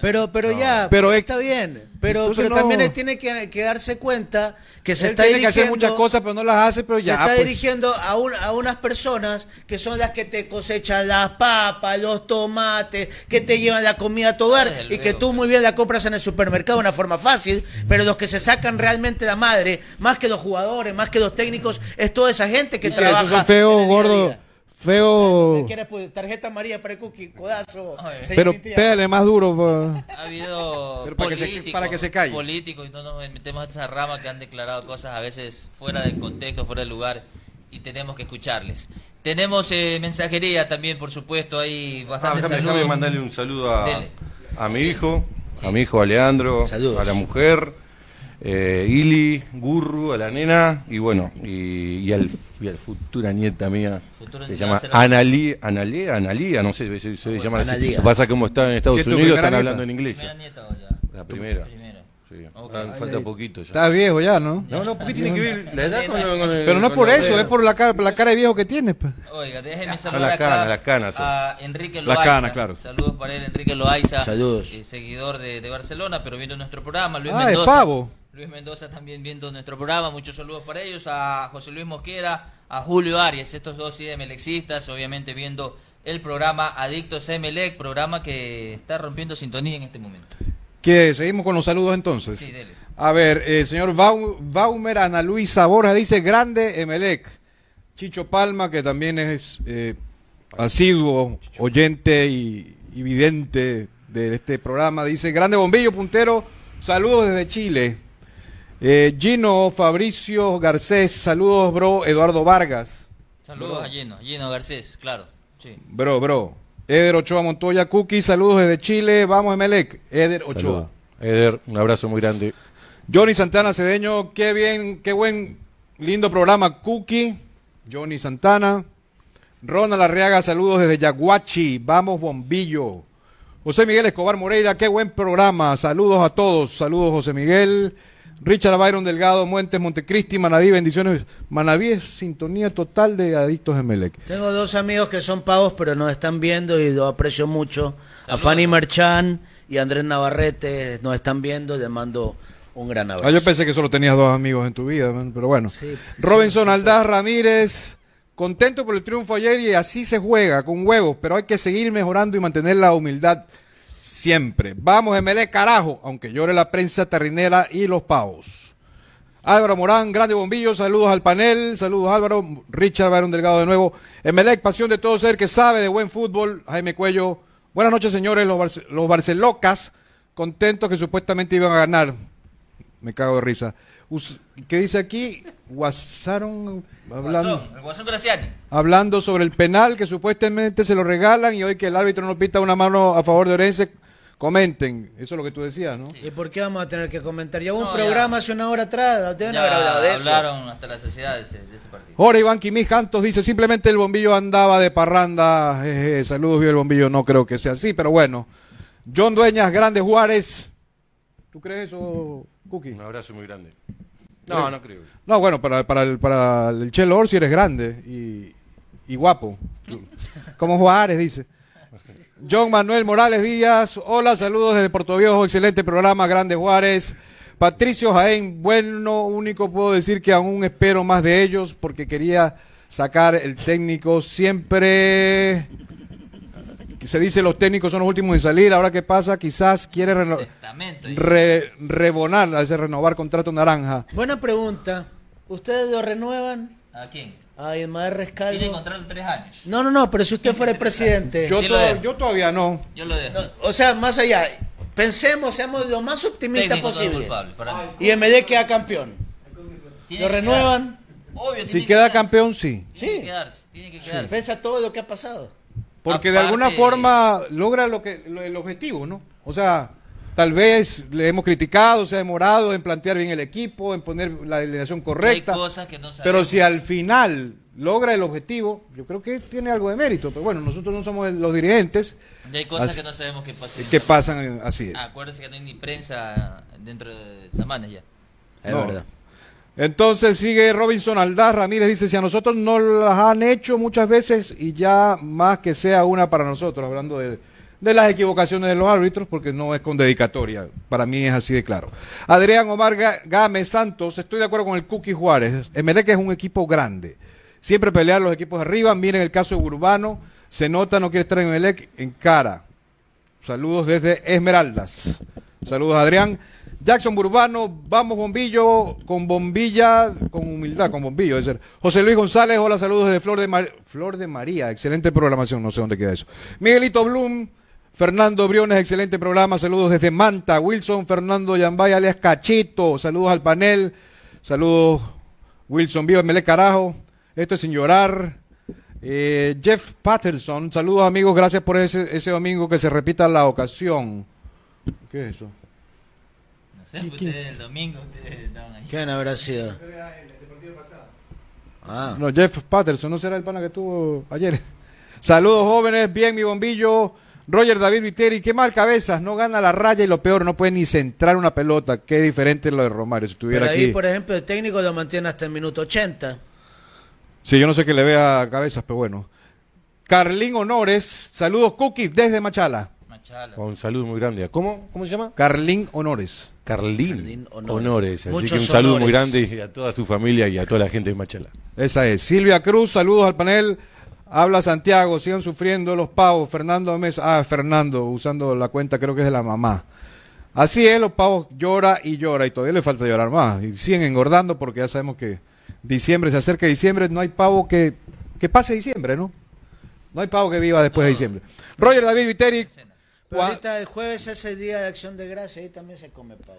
Pero, pero ya, Pero es- está bien. Pero, Entonces pero no. también él tiene que, que darse cuenta que se Él está tiene que dirigiendo. hacer muchas cosas, pero no las hace, pero se ya. está pues. dirigiendo a, un- a unas personas que son las que te cosechan las papas, los tomates, que te llevan la comida a tu hogar Desde y que tú muy bien la compras en el supermercado de una forma fácil, pero los que se sacan realmente la madre, más que los jugadores, más que los técnicos, es toda esa gente que Que trabaja. esos son feos, gordos, feos. ¿Quieres, pues, tarjeta amarilla para el cookie, codazo. Pero pégale más duro. Ha habido Pero para que se- políticos, para que se calle. políticos y no nos metemos a esa rama que han declarado cosas a veces fuera del contexto, fuera del lugar y tenemos que escucharles. Tenemos eh, mensajería también, por supuesto, hay Ah, saludos. déjame mandarle un saludo a, a mi hijo, a mi hijo Aleandro, a la mujer, eh, Ili, Gurru, a la nena y bueno, y, y al, y al futura nieta mía, Futura se llama Analía, Analía, Analía, no sé, se, se llama así. Analía. Lo que pasa es como están en ¿Qué Estados es Unidos, están nieta? hablando en inglés. ¿Primera nieta o? La primera. Sí. Ah, falta poquito ya. Estás viejo ya, ¿no? No, no, ¿por qué tiene que ver la edad con, con el- Pero no es con por la eso, es por la cara, la cara de viejo que tienes. pues. Oiga, déjeme las saludar acá canas, las canas son. a Enrique Las Loaiza. canas, claro. Saludos para él, Enrique Loaiza. Saludos. eh, seguidor de, de Barcelona, pero viendo nuestro programa. Luis Ah, es Mendoza. pavo. Luis Mendoza también viendo nuestro programa. Muchos saludos para ellos. A José Luis Mosquera, a Julio Arias, estos dos sí melexistas, obviamente viendo el programa Adictos a Emelec, programa que está rompiendo sintonía en este momento. ¿Qué? ¿Seguimos con los saludos entonces? Sí, dele. A ver, el señor Bau- Baumer, Ana Luisa Borja dice grande Emelec. Chicho Palma, que también es eh, asiduo, oyente y, y vidente de este programa, dice grande bombillo puntero, saludos desde Chile. Eh, Gino Fabricio Garcés, saludos bro, Eduardo Vargas. Saludos a Gino, Gino Garcés, claro. Sí. Bro, bro. Eder Ochoa Montoya Cookie, saludos desde Chile, vamos Emelec. Eder Ochoa. Saludos. Eder, un abrazo muy grande. Johnny Santana Cedeño, qué bien, qué buen, lindo programa, Cookie. Johnny Santana. Ronald Arriaga, saludos desde Yaguachi. Vamos, bombillo. José Miguel Escobar Moreira, qué buen programa. Saludos a todos. Saludos, José Miguel. Richard Byron Delgado, Muentes, Montecristi, Manaví, bendiciones. Manaví es sintonía total de Adictos Emelec. Tengo dos amigos que son pavos, pero nos están viendo y lo aprecio mucho. A. Fanny Merchan y Andrés Navarrete nos están viendo. Les mando un gran abrazo. Ah, yo pensé que solo tenías dos amigos en tu vida, man, pero bueno. Sí, Robinson Aldaz Ramírez, contento por el triunfo ayer y así se juega, con huevos, pero hay que seguir mejorando y mantener la humildad siempre. Vamos, MLE carajo, aunque llore la prensa terrinera y los pavos. Álvaro Morán, grande bombillo, saludos al panel, saludos Álvaro, Richard Barón Delgado de nuevo. Emelec, pasión de todo ser que sabe de buen fútbol, Jaime Cuello. Buenas noches, señores, los, los Barcelocas, contentos que supuestamente iban a ganar. Me cago de risa. Us- ¿Qué dice aquí? Guasaron hablando, Guasón, el Guasón Graciani. hablando sobre el penal que supuestamente se lo regalan y hoy que el árbitro no pita una mano a favor de Orense. Comenten, eso es lo que tú decías, ¿no? ¿Y por qué vamos a tener que comentar? Ya hubo un programa ya. hace una hora atrás. Deben Ya haber hablado de eso. hablaron hasta la sociedad de ese, de ese partido. Jorge Iván Quimí Cantos dice, simplemente el bombillo andaba de parranda. Jeje, saludos, vio el bombillo, no creo que sea así, pero bueno. John Dueñas, Grande Juárez. ¿Tú crees eso, Cookie? Un abrazo muy grande. No, no creo. No, bueno, para, para, el, para el Chelo Orsi eres grande y, y guapo. Como Juárez, dice. John Manuel Morales Díaz, hola, saludos desde Puerto Viejo, excelente programa, Grande Juárez. Patricio Jaén, bueno, único puedo decir que aún espero más de ellos porque quería sacar el técnico siempre se dice los técnicos son los últimos en salir, ahora qué pasa, quizás quiere reno- re- rebonar, hacer renovar contrato naranja. Buena pregunta. ¿Ustedes lo renuevan? ¿A quién? A Ismael Rescalvo. Tiene contrato de tres años. No, no, no, pero si usted fuera el presidente. Yo, Sí to- yo todavía no. Yo lo dejo. O sea, más allá, pensemos, seamos lo más optimistas mí. Y MD queda campeón. ¿Lo que renuevan? quedarse. Obvio, tiene Si que queda quedarse. campeón, sí. Tiene que Sí. quedarse, tiene que quedarse. Pese a todo lo que ha pasado. Porque de alguna forma logra lo que lo- el objetivo, ¿no? O sea, tal vez le hemos criticado, se ha demorado en plantear bien el equipo, en poner la alineación correcta. Hay cosas que no sabemos. Pero si al final logra el objetivo, yo creo que tiene algo de mérito. Pero bueno, nosotros no somos los dirigentes Y hay cosas Así- que no sabemos qué pasa. que pasan, así es. Acuérdese que no hay ni prensa dentro de semanas ya. Es No. verdad. Entonces sigue Robinson Aldaz Ramírez, dice, si a nosotros no las han hecho muchas veces y ya más que sea una para nosotros, hablando de, las equivocaciones de los árbitros, porque no es con dedicatoria, para mí es así de claro. Adrián Omar Gámez Santos, estoy de acuerdo con el Cookie Juárez, Emelec es un equipo grande, siempre pelear los equipos arriba, miren el caso de Urbano, se nota, no quiere estar en Emelec, en cara. Saludos desde Esmeraldas. Saludos Adrián. Jackson Burbano, vamos Bombillo, con bombilla, con humildad, con bombillo. Es decir. José Luis González, hola, saludos desde Flor de, Flor de María, excelente programación, no sé dónde queda eso. Miguelito Blum, Fernando Briones, excelente programa, saludos desde Manta. Wilson Fernando Yambay, alias Cachito, saludos al panel, saludos Wilson, viva Mele Carajo, esto es sin llorar. Eh, Jeff Patterson, saludos amigos, gracias por ese, ese domingo que se repita la ocasión. ¿Qué es eso? Sé, ustedes el domingo ustedes estaban ahí. ¿Quién habrá sido? Ah. No, Jeff Patterson, ¿no será el pana que estuvo ayer? Saludos jóvenes, bien mi bombillo. Roger David Viteri, qué mal cabezas, no gana la raya y lo peor, no puede ni centrar una pelota. Qué diferente lo de Romario, si estuviera Pero ahí, aquí. por ejemplo, el técnico lo mantiene hasta el minuto 80. Sí, yo no sé qué le vea cabezas, pero bueno. Carlín Honores, saludos Cookie desde Machala. Machala. Un saludo muy grande. ¿Cómo? ¿Cómo se llama? Honores. Honores. Carlín, Carlín Honores. Honores. Así Muchos que un saludo muy grande a toda su familia y a toda la gente de Machala. Esa es. Silvia Cruz, saludos al panel. Habla Santiago, sigan sufriendo los pavos. Fernando Mesa, ah, Fernando, usando la cuenta creo que es de la mamá. Así es, los pavos llora y llora y todavía le falta llorar más. Y siguen engordando porque ya sabemos que diciembre se acerca diciembre, no hay pavo que, que pase diciembre, ¿no? No hay pavo que viva después de diciembre. Roger David Viteri, Pero ahorita el jueves es el día de acción de gracia, ahí también se come pavo.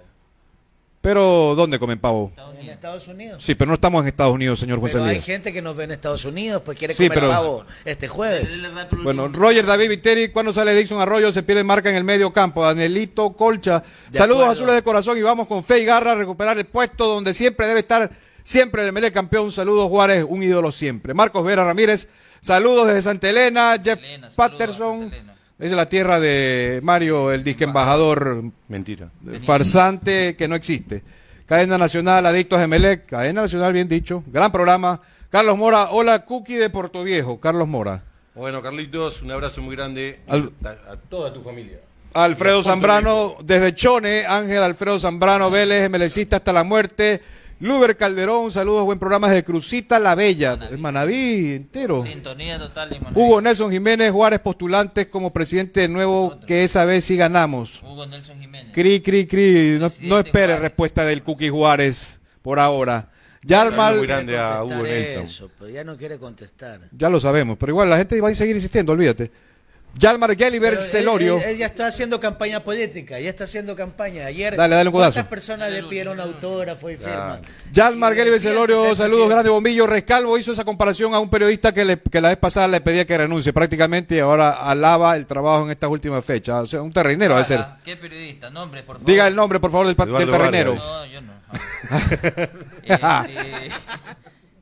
pero ¿dónde comen pavo? En Estados Unidos. Sí, pero no estamos en Estados Unidos, señor José Pero hay gente que nos ve en Estados Unidos, pues quiere Sí, comer pero- pavo este jueves. Bueno, Roger David Viteri, cuando sale Dixon Arroyo se pierde marca en el medio campo. Danielito Colcha, De saludos acuerdo. azules de corazón y vamos con fe y garra a recuperar el puesto donde siempre debe estar, siempre el MLE campeón. Saludos Juárez, un ídolo siempre. Marcos Vera Ramírez, saludos desde Santa Elena. Jeff Elena, saludos a Patterson, Santa Elena. Es la tierra de Mario, el disque embajador Mentira. farsante que no existe. Cadena Nacional, Adictos Emelec, Cadena Nacional, bien dicho, gran programa. Carlos Mora, hola Cookie de Puerto Viejo, Carlos Mora. Bueno, Carlitos, un abrazo muy grande Al- a, a toda tu familia. Alfredo Zambrano, desde Chone, Ángel Alfredo Zambrano Vélez, MLCista hasta la muerte. Luber Calderón, saludos, buen programa desde Crucita La Bella, Manaví. el Manaví entero. Sintonía total y Manuel. Hugo Nelson Jiménez Juárez, postulantes como presidente de nuevo, que esa vez sí ganamos. Hugo Nelson Jiménez. Cri, cri, cri, no, no espere Juárez. respuesta del Cookie Juárez por ahora. Yalmal, muy grande a Hugo Nelson. Eso, pero ya no quiere contestar. ya lo sabemos, pero igual la gente va a seguir insistiendo, olvídate. Yalmar él- Celorio. Él, él ya está haciendo campaña política, ya está haciendo campaña. Ayer, Dale, dale un. ¿cuántas personas le pidieron autógrafo y firma? Yalmar que Celorio, sea saludos, grande bombillo. Rescalvo hizo esa comparación a un periodista que, le- que la vez pasada le pedía que renuncie prácticamente y ahora alaba el trabajo en estas últimas fechas. O sea, un terrenero debe ser. Ah, ¿Qué periodista? Nombre, por favor. Diga el nombre, por favor, del, del terrenero. No, yo no. Ah.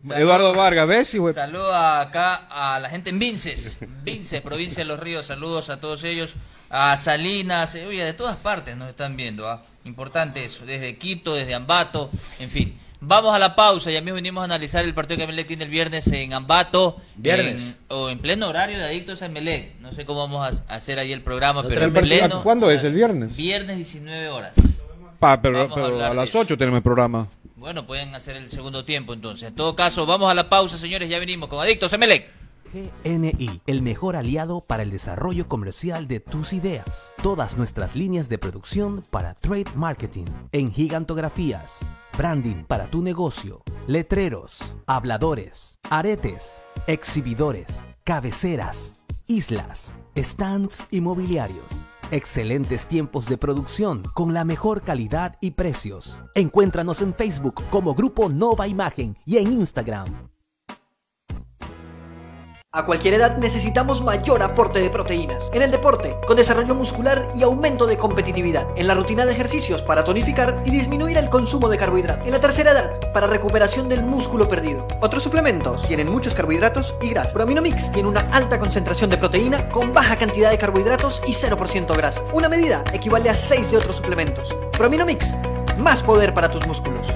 Eduardo Vargas, ¿ves? hijo de- Saludo acá a la gente en Vinces, Vinces, provincia de Los Ríos. Saludos a todos ellos. A Salinas, eh, oye, de todas partes nos están viendo. ¿ah? Importante eso, desde Quito, desde Ambato, en fin. Vamos a la pausa, ya mismo venimos a analizar el partido que Emelec tiene el viernes en Ambato. Viernes. en- o en pleno horario de Adictos a Emelec. No sé cómo vamos a, hacer ahí el programa, pero en El pleno. ¿Cuándo es? ¿El viernes? Viernes 19 horas. Pa, pero, a a las eso. 8 tenemos el programa. Bueno, pueden hacer el segundo tiempo entonces. En todo caso, vamos a la pausa, señores. Ya venimos con Adictos Emelec. GNI, el mejor aliado para el desarrollo comercial de tus ideas. Todas nuestras líneas de producción para trade marketing, en gigantografías, branding para tu negocio, letreros, habladores, aretes, exhibidores, cabeceras, islas, stands inmobiliarios. Excelentes tiempos de producción con la mejor calidad y precios. Encuéntranos en Facebook como Grupo Nova Imagen y en Instagram A cualquier edad necesitamos mayor aporte de proteínas. En el deporte, con desarrollo muscular y aumento de competitividad. En la rutina de ejercicios para tonificar y disminuir el consumo de carbohidratos. En la tercera edad, para recuperación del músculo perdido. Otros suplementos tienen muchos carbohidratos y grasa. Prominomix tiene una alta concentración de proteína con baja cantidad de carbohidratos y 0% grasa. Una medida equivale a 6 de otros suplementos. Prominomix, más poder para tus músculos.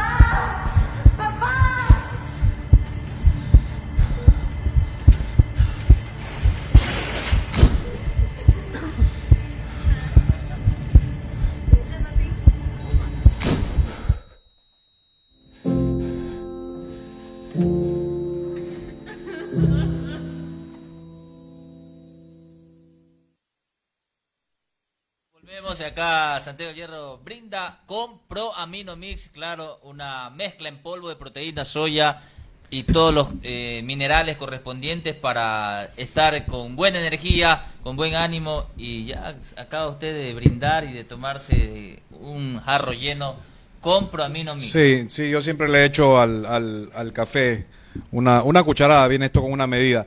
Acá, Santiago Hierro brinda con Pro Amino Mix, claro, una mezcla en polvo de proteína, soya y todos los eh, minerales correspondientes para estar con buena energía, con buen ánimo y ya acaba usted de brindar y de tomarse un jarro lleno con Pro Amino Mix. Sí, sí, yo siempre le echo al, al, al café una, una cucharada, viene esto con una medida.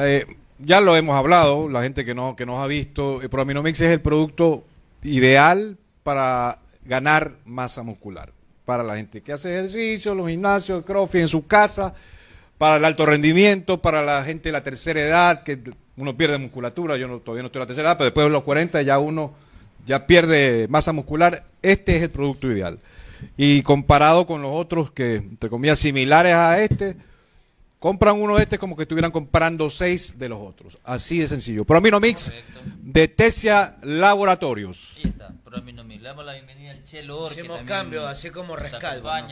Eh, ya lo hemos hablado, la gente que, no, que nos ha visto, el Proaminomix es el producto ideal para ganar masa muscular. Para la gente que hace ejercicio, los gimnasios, el crossfit en su casa, para el alto rendimiento, para la gente de la tercera edad, que uno pierde musculatura, yo no, todavía no estoy en la tercera edad, pero después de los 40 ya uno ya pierde masa muscular, este es el producto ideal. Y comparado con los otros que, entre comillas, similares a este, compran uno de este como que estuvieran comprando seis de los otros. Así de sencillo. Prominomix de Tesia Laboratorios. Ahí está, Pro Amino Mix. Le damos la bienvenida al Chelo Or, que Hicimos cambio, así como nos Rescalvo, ¿no?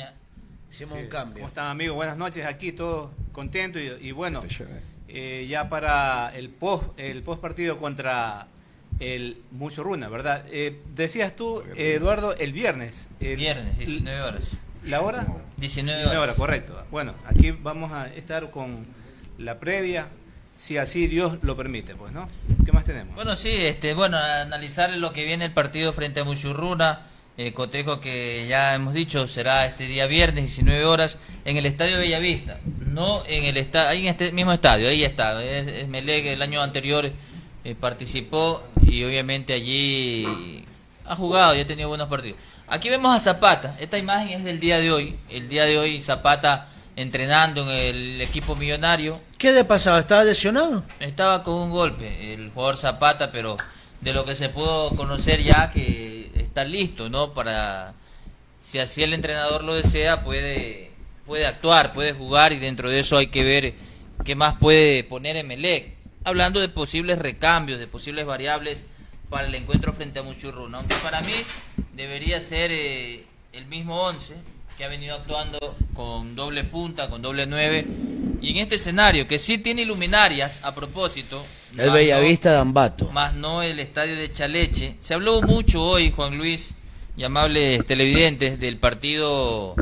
Hicimos Sí. un cambio. ¿Cómo están amigos? Buenas noches, aquí todos contentos y, y bueno, eh, ya para el post, el post partido contra el Mucho Runa, ¿verdad? Eh, decías tú, eh, Eduardo, el viernes. El, Viernes, 19 horas. ¿La hora? 19 horas. horas. correcto. Bueno, aquí vamos a estar con la previa, si así Dios lo permite, pues, ¿no? ¿Qué más tenemos? Bueno, sí, este, bueno, analizar lo que viene el partido frente a Muchurruna, eh, cotejo que ya hemos dicho será este día viernes 19 horas en el Estadio Bellavista, no en el estadio, ahí en este mismo estadio, ahí está, es, es Melec, el año anterior eh, participó y obviamente allí ha jugado y ha tenido buenos partidos. Aquí vemos a Zapata, esta imagen es del día de hoy, el día de hoy Zapata entrenando en el equipo millonario, ¿Qué le pasaba? ¿Estaba lesionado? estaba con un golpe el jugador Zapata, pero de lo que se pudo conocer ya que está listo, ¿no? Para, si así el entrenador lo desea, puede, puede actuar, puede jugar y dentro de eso hay que ver qué más puede poner Emelec. Hablando de posibles recambios, de posibles variables para el encuentro frente a Muchurruna. Aunque para mí debería ser eh, el mismo 11 que ha venido actuando con doble punta, con doble 9. Y en este escenario, que sí tiene luminarias, a propósito. El Bellavista de Ambato. más no el estadio de Chaleche. Se habló mucho hoy, Juan Luis, y amables televidentes, del partido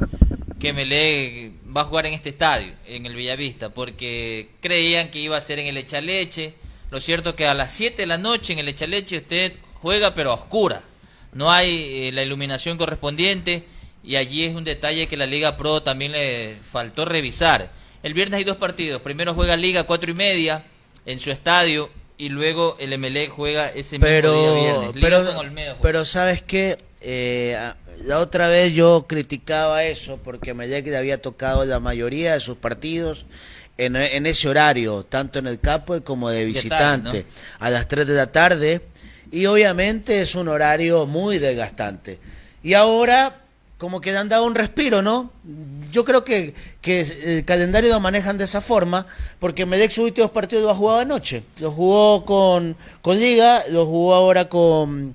que Melé va a jugar en este estadio, en el Bellavista, porque creían que iba a ser en el Echaleche. Lo cierto es que a las 7 de la noche en el Echaleche usted juega pero a oscura. No hay eh, la iluminación correspondiente y allí es un detalle que la Liga Pro también le faltó revisar. El viernes hay dos partidos. Primero juega Liga cuatro y media en su estadio y luego el Emelec juega ese mismo día Pero, viernes. Liga pero, con Olmedo juega. pero ¿sabes qué? Eh, la otra vez yo criticaba eso porque Melec le había tocado la mayoría de sus partidos en, en ese horario, tanto en el campo como de tarde, visitante, a las 3 de la tarde. Y obviamente es un horario muy desgastante. Y ahora como que le han dado un respiro, ¿no? Yo creo que, que el calendario lo manejan de esa forma, porque Melec sus últimos partidos lo ha jugado anoche. Lo jugó con, con Liga, lo jugó ahora con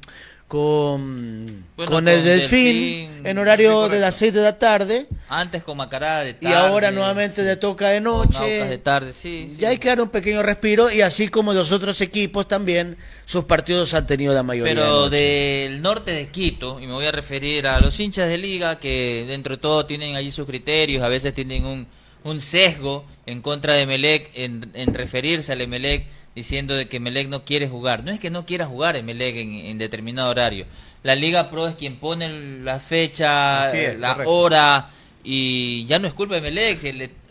con, Bueno, con el con Delfín, Delfín, en horario sí, de las 6 de la tarde Antes con Macará de y tarde. ahora nuevamente le toca de noche. de tarde, sí. sí. Ya hay que dar un pequeño respiro y así como los otros equipos también, sus partidos han tenido la mayoría. Pero del norte de Quito, y me voy a referir a los hinchas de liga que dentro de todo tienen allí sus criterios, a veces tienen un, un sesgo en contra de Melec, en, en referirse al Emelec diciendo de que Melec no quiere jugar. No es que no quiera jugar Emelec en, en determinado horario. La Liga Pro es quien pone la fecha, es, la correcto. hora, y ya no es culpa de Melec. si le-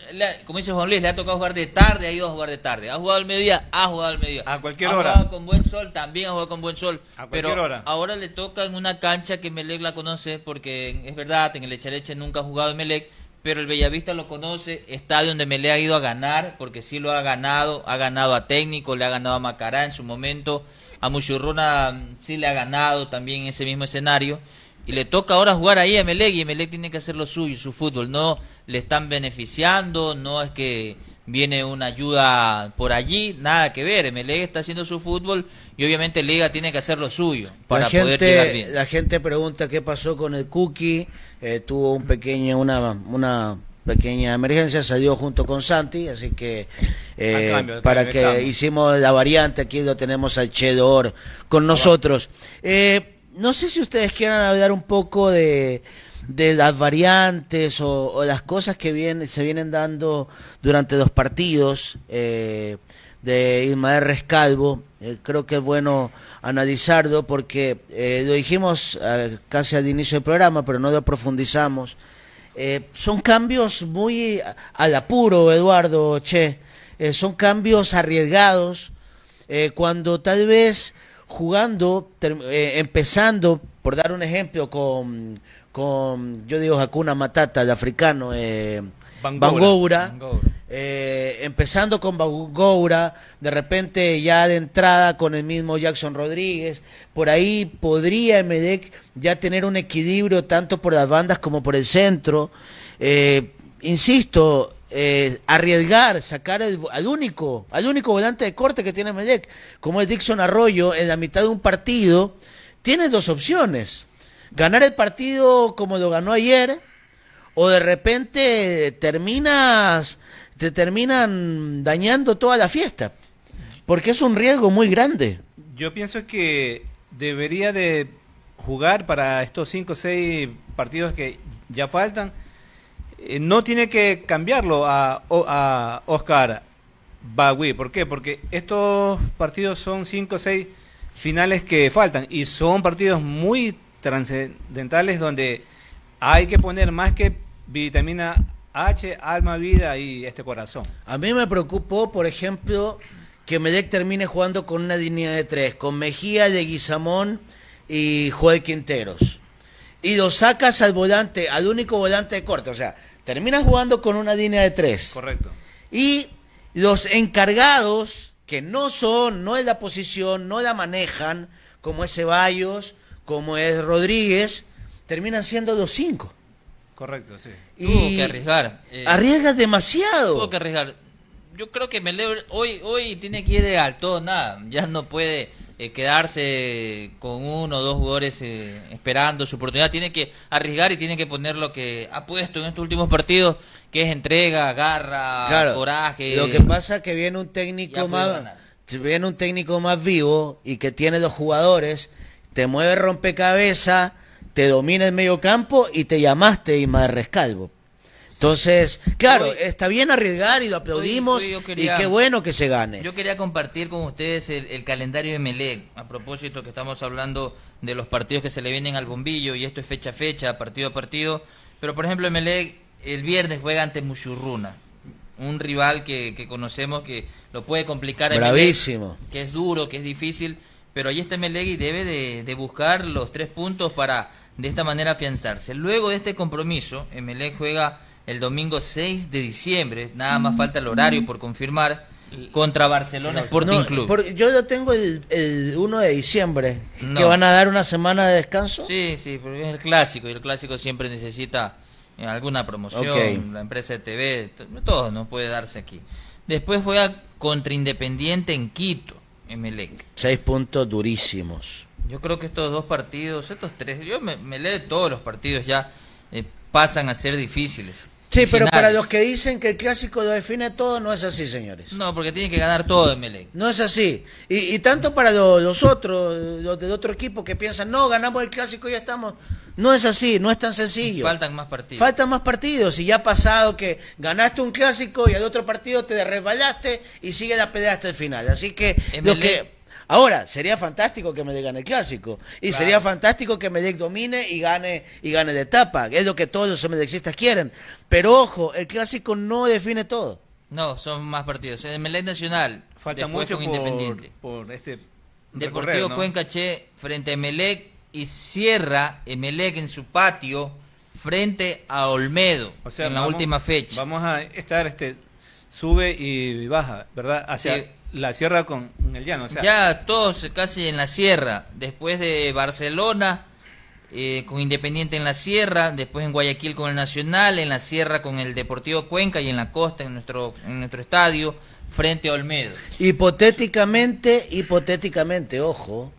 como dice Juan Luis, le ha tocado jugar de tarde, ha ido a jugar de tarde. Ha jugado al mediodía, ha jugado al mediodía. A cualquier ha hora. jugado con buen sol, también ha jugado con buen sol. A cualquier pero hora. ahora le toca en una cancha que Melec la conoce, porque es verdad, en el Echareche nunca ha jugado en Melec, pero el Bellavista lo conoce, estadio donde Melec ha ido a ganar, porque sí lo ha ganado, ha ganado a Técnico, le ha ganado a Macará en su momento, a Muchurruna mm, sí le ha ganado también en ese mismo escenario. Y le toca ahora jugar ahí a Melec y Melec tiene que hacer lo suyo, su fútbol. No le están beneficiando, no es que viene una ayuda por allí, nada que ver. Melec está haciendo su fútbol y obviamente Liga tiene que hacer lo suyo para la poder llegar gente, bien. la gente pregunta qué pasó con el Cookie, eh, tuvo un pequeño, una, una pequeña emergencia, salió junto con Santi, así que eh, cambio, para que hicimos la variante, aquí lo tenemos al Chedor con nosotros. Eh, no sé si ustedes quieran hablar un poco de, de las variantes o, o las cosas que vienen, se vienen dando durante los partidos eh, de Ismael Rescalvo. Eh, creo que es bueno analizarlo porque eh, lo dijimos eh, casi al inicio del programa, pero no lo profundizamos. Son cambios muy al apuro, Eduardo Che. Son cambios arriesgados cuando tal vez jugando, empezando, por dar un ejemplo, con, con yo digo Hakuna Matata, el africano, eh, Bangoura. Bangoura, eh, empezando con Bangoura, de repente ya de entrada con el mismo Jackson Rodríguez, por ahí podría Emelec ya tener un equilibrio tanto por las bandas como por el centro. Eh, insisto, eh, arriesgar, sacar el- al único, al único volante de corte que tiene Emelec, como es Dixon Arroyo, en la mitad de un partido, tiene dos opciones. Ganar el partido como lo ganó ayer, o de repente terminas, te terminan dañando toda la fiesta. Porque es un riesgo muy grande. Yo pienso que debería de jugar para estos 5 o 6 partidos que ya faltan. Eh, no tiene que cambiarlo a, a Oscar Bagui. ¿Por qué? Porque estos partidos son 5 o 6 finales que faltan y son partidos muy trascendentales donde hay que poner más que vitamina H, alma, vida y este corazón. A mí me preocupó, por ejemplo, que Medec termine jugando con una línea de tres, con Mejía, Leguizamón y Joel Quinteros. Y lo sacas al volante, al único volante de corte. O sea, terminas jugando con una línea de tres. Correcto. Y los encargados, que no son, no es la posición, no la manejan, como es Ceballos, como es Rodríguez, terminan siendo los cinco. Correcto, sí. Tuvo que arriesgar. eh, Arriesgas demasiado. Tuvo que arriesgar. Yo creo que Melec hoy hoy tiene que ir de al todo nada. Ya no puede eh, quedarse con uno o dos jugadores eh, esperando su oportunidad. Tiene que arriesgar y tiene que poner lo que ha puesto en estos últimos partidos, que es entrega, garra, Claro, coraje. Lo que pasa es que viene un técnico más viene un técnico más vivo y que tiene los jugadores, te mueve rompecabezas, te domina el medio campo y te llamaste Ismael Rescalvo. Entonces, claro, Hoy- está bien arriesgar y lo aplaudimos hoy yo quería- y qué bueno que se gane. Yo quería compartir con ustedes el, el calendario de Melec, a propósito que estamos hablando de los partidos que se le vienen al bombillo, y esto es fecha a fecha, partido a partido, pero por ejemplo Melec el viernes juega ante Muchurruna, un rival que, que conocemos que lo puede complicar a Bravísimo. que es duro, que es difícil, pero ahí está Melec y debe de, de buscar los tres puntos para de esta manera afianzarse. Luego de este compromiso, Emelec juega el domingo 6 de diciembre, nada más falta el horario por confirmar, contra Barcelona Sporting No, Club. por- yo lo tengo el, el 1 de diciembre, que van a dar una semana de descanso. Sí, sí, porque es el clásico y el clásico siempre necesita eh, alguna promoción, la empresa de TV, to- todo no puede darse aquí. Después juega contra Independiente en Quito, Emelec. Seis puntos durísimos. Yo creo que estos dos partidos, estos tres, yo me, me leo todos los partidos ya eh, pasan a ser difíciles. Sí, pero Finales. para los que dicen que el clásico lo define todo, no es así, señores. No, porque tiene que ganar todo Emelec. No es así. Y, y tanto para lo- los otros, los del otro equipo que piensan, no, ganamos el clásico y ya estamos. No es así, no es tan sencillo. Faltan más partidos. Faltan más partidos y ya ha pasado que ganaste un clásico y al otro partido te resbalaste y sigue la pelea hasta el final. Así que lo que ahora sería fantástico que Medellín gane el clásico y Claro. sería fantástico que Medellín domine y gane y gane de etapa, es lo que todos los medellínistas quieren. Pero ojo, el clásico no define todo. No, son más partidos. Emelec Nacional, Falta después mucho con por, Independiente. por este Deportivo ¿no? Cuenca Che frente a Emelec y cierra Emelec en su patio frente a Olmedo O sea, en la vamos- última fecha. Vamos a estar, este, sube y baja, ¿verdad? Hacia Sí. La sierra con el llano. O sea, ya todos casi en la sierra, después de Barcelona eh, con Independiente en la sierra, después en Guayaquil con el Nacional, en la sierra con el Deportivo Cuenca y en la costa en nuestro en nuestro estadio frente a Olmedo. Hipotéticamente, hipotéticamente, ojo,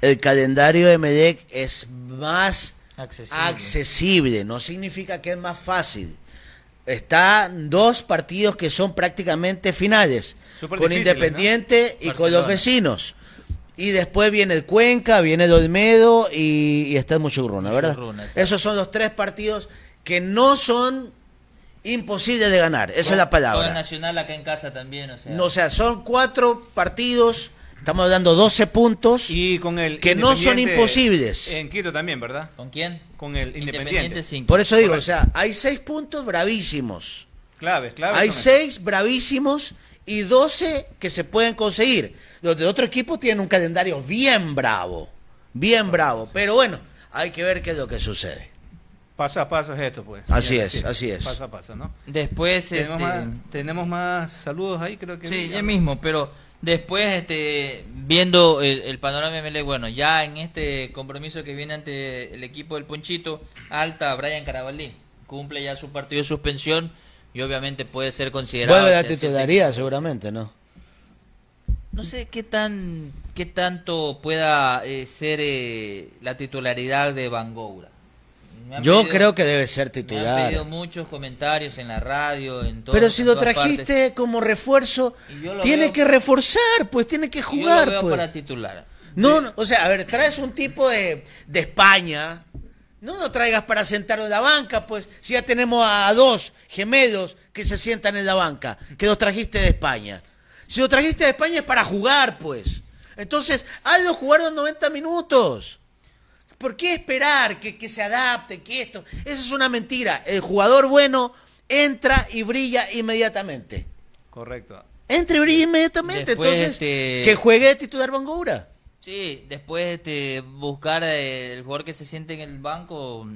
el calendario de Medec es más Accesible. accesible, no significa que es más fácil. Están dos partidos que son prácticamente finales, Súper con difíciles, Independiente y con los vecinos. Y después viene el Cuenca, viene el Olmedo y, y está el Muchurruna, ¿verdad? Muchurruna. Esos son los tres partidos que no son imposibles de ganar, esa es la Con el palabra. Nacional acá en casa también, o sea. No, o sea, son cuatro partidos, estamos hablando 12 puntos, y con el que no son imposibles. En Quito también, ¿verdad? ¿Con quién? Con el Independiente. Por eso digo, o sea, hay seis puntos bravísimos. Claves, claves. Hay seis bravísimos y 12 que se pueden conseguir. Los de otro equipo tienen un calendario bien bravo, bien bravo. Pero bueno, hay que ver qué es lo que sucede. Paso a paso es esto, pues. Así es, sí, así es. Paso a paso, ¿no? Después Tenemos, este, más, tenemos más saludos ahí, creo que. Sí, ya mismo, pero después este viendo el, el panorama ML, bueno, ya en este compromiso que viene ante el equipo del Ponchito, alta Brian Carabalí, cumple ya su partido de suspensión y obviamente puede ser considerado Vuelve la titularía seguramente, ¿no? No sé qué tan qué tanto pueda eh, ser eh, la titularidad de Van Goura. Me han Yo pedido- creo que debe ser Me han titular. pedido muchos comentarios en la radio, en todo. Pero si en lo trajiste partes. como refuerzo, tiene veo- que reforzar, pues tiene que Y yo jugar. lo veo pues. para titular. No, no, o sea, a ver, traes un tipo de, de España, no lo traigas para sentarlo en la banca, pues si ya tenemos a dos gemelos que se sientan en la banca, que los trajiste de España. Si lo trajiste de España es para jugar, pues. Entonces, hazlo jugar los 90 minutos. ¿Por qué esperar que, que se adapte, que esto? Esa es una mentira. El jugador bueno entra y brilla inmediatamente. Correcto. Entra y brilla inmediatamente. Después, Entonces, este- que juegue de titular Bangoura. Sí, después este, buscar eh, el jugador que se siente en el banco,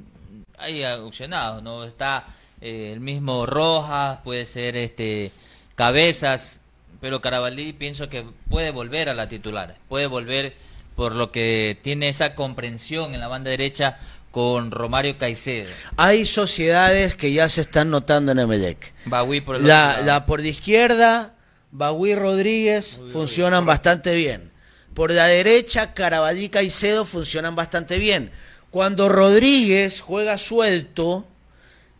hay opcionados, ¿no? Está eh, el mismo Rojas, puede ser este Cabezas, pero Carabalí pienso que puede volver a la titular, puede volver por lo que tiene esa comprensión en la banda derecha con Romario Caicedo. Hay sociedades que ya se están notando en Emelec. Bagui por el La, otro lado. la por de izquierda, Bagui Rodríguez, funcionan bastante bien. Por la derecha, Carabalí y Caicedo funcionan bastante bien. Cuando Rodríguez juega suelto,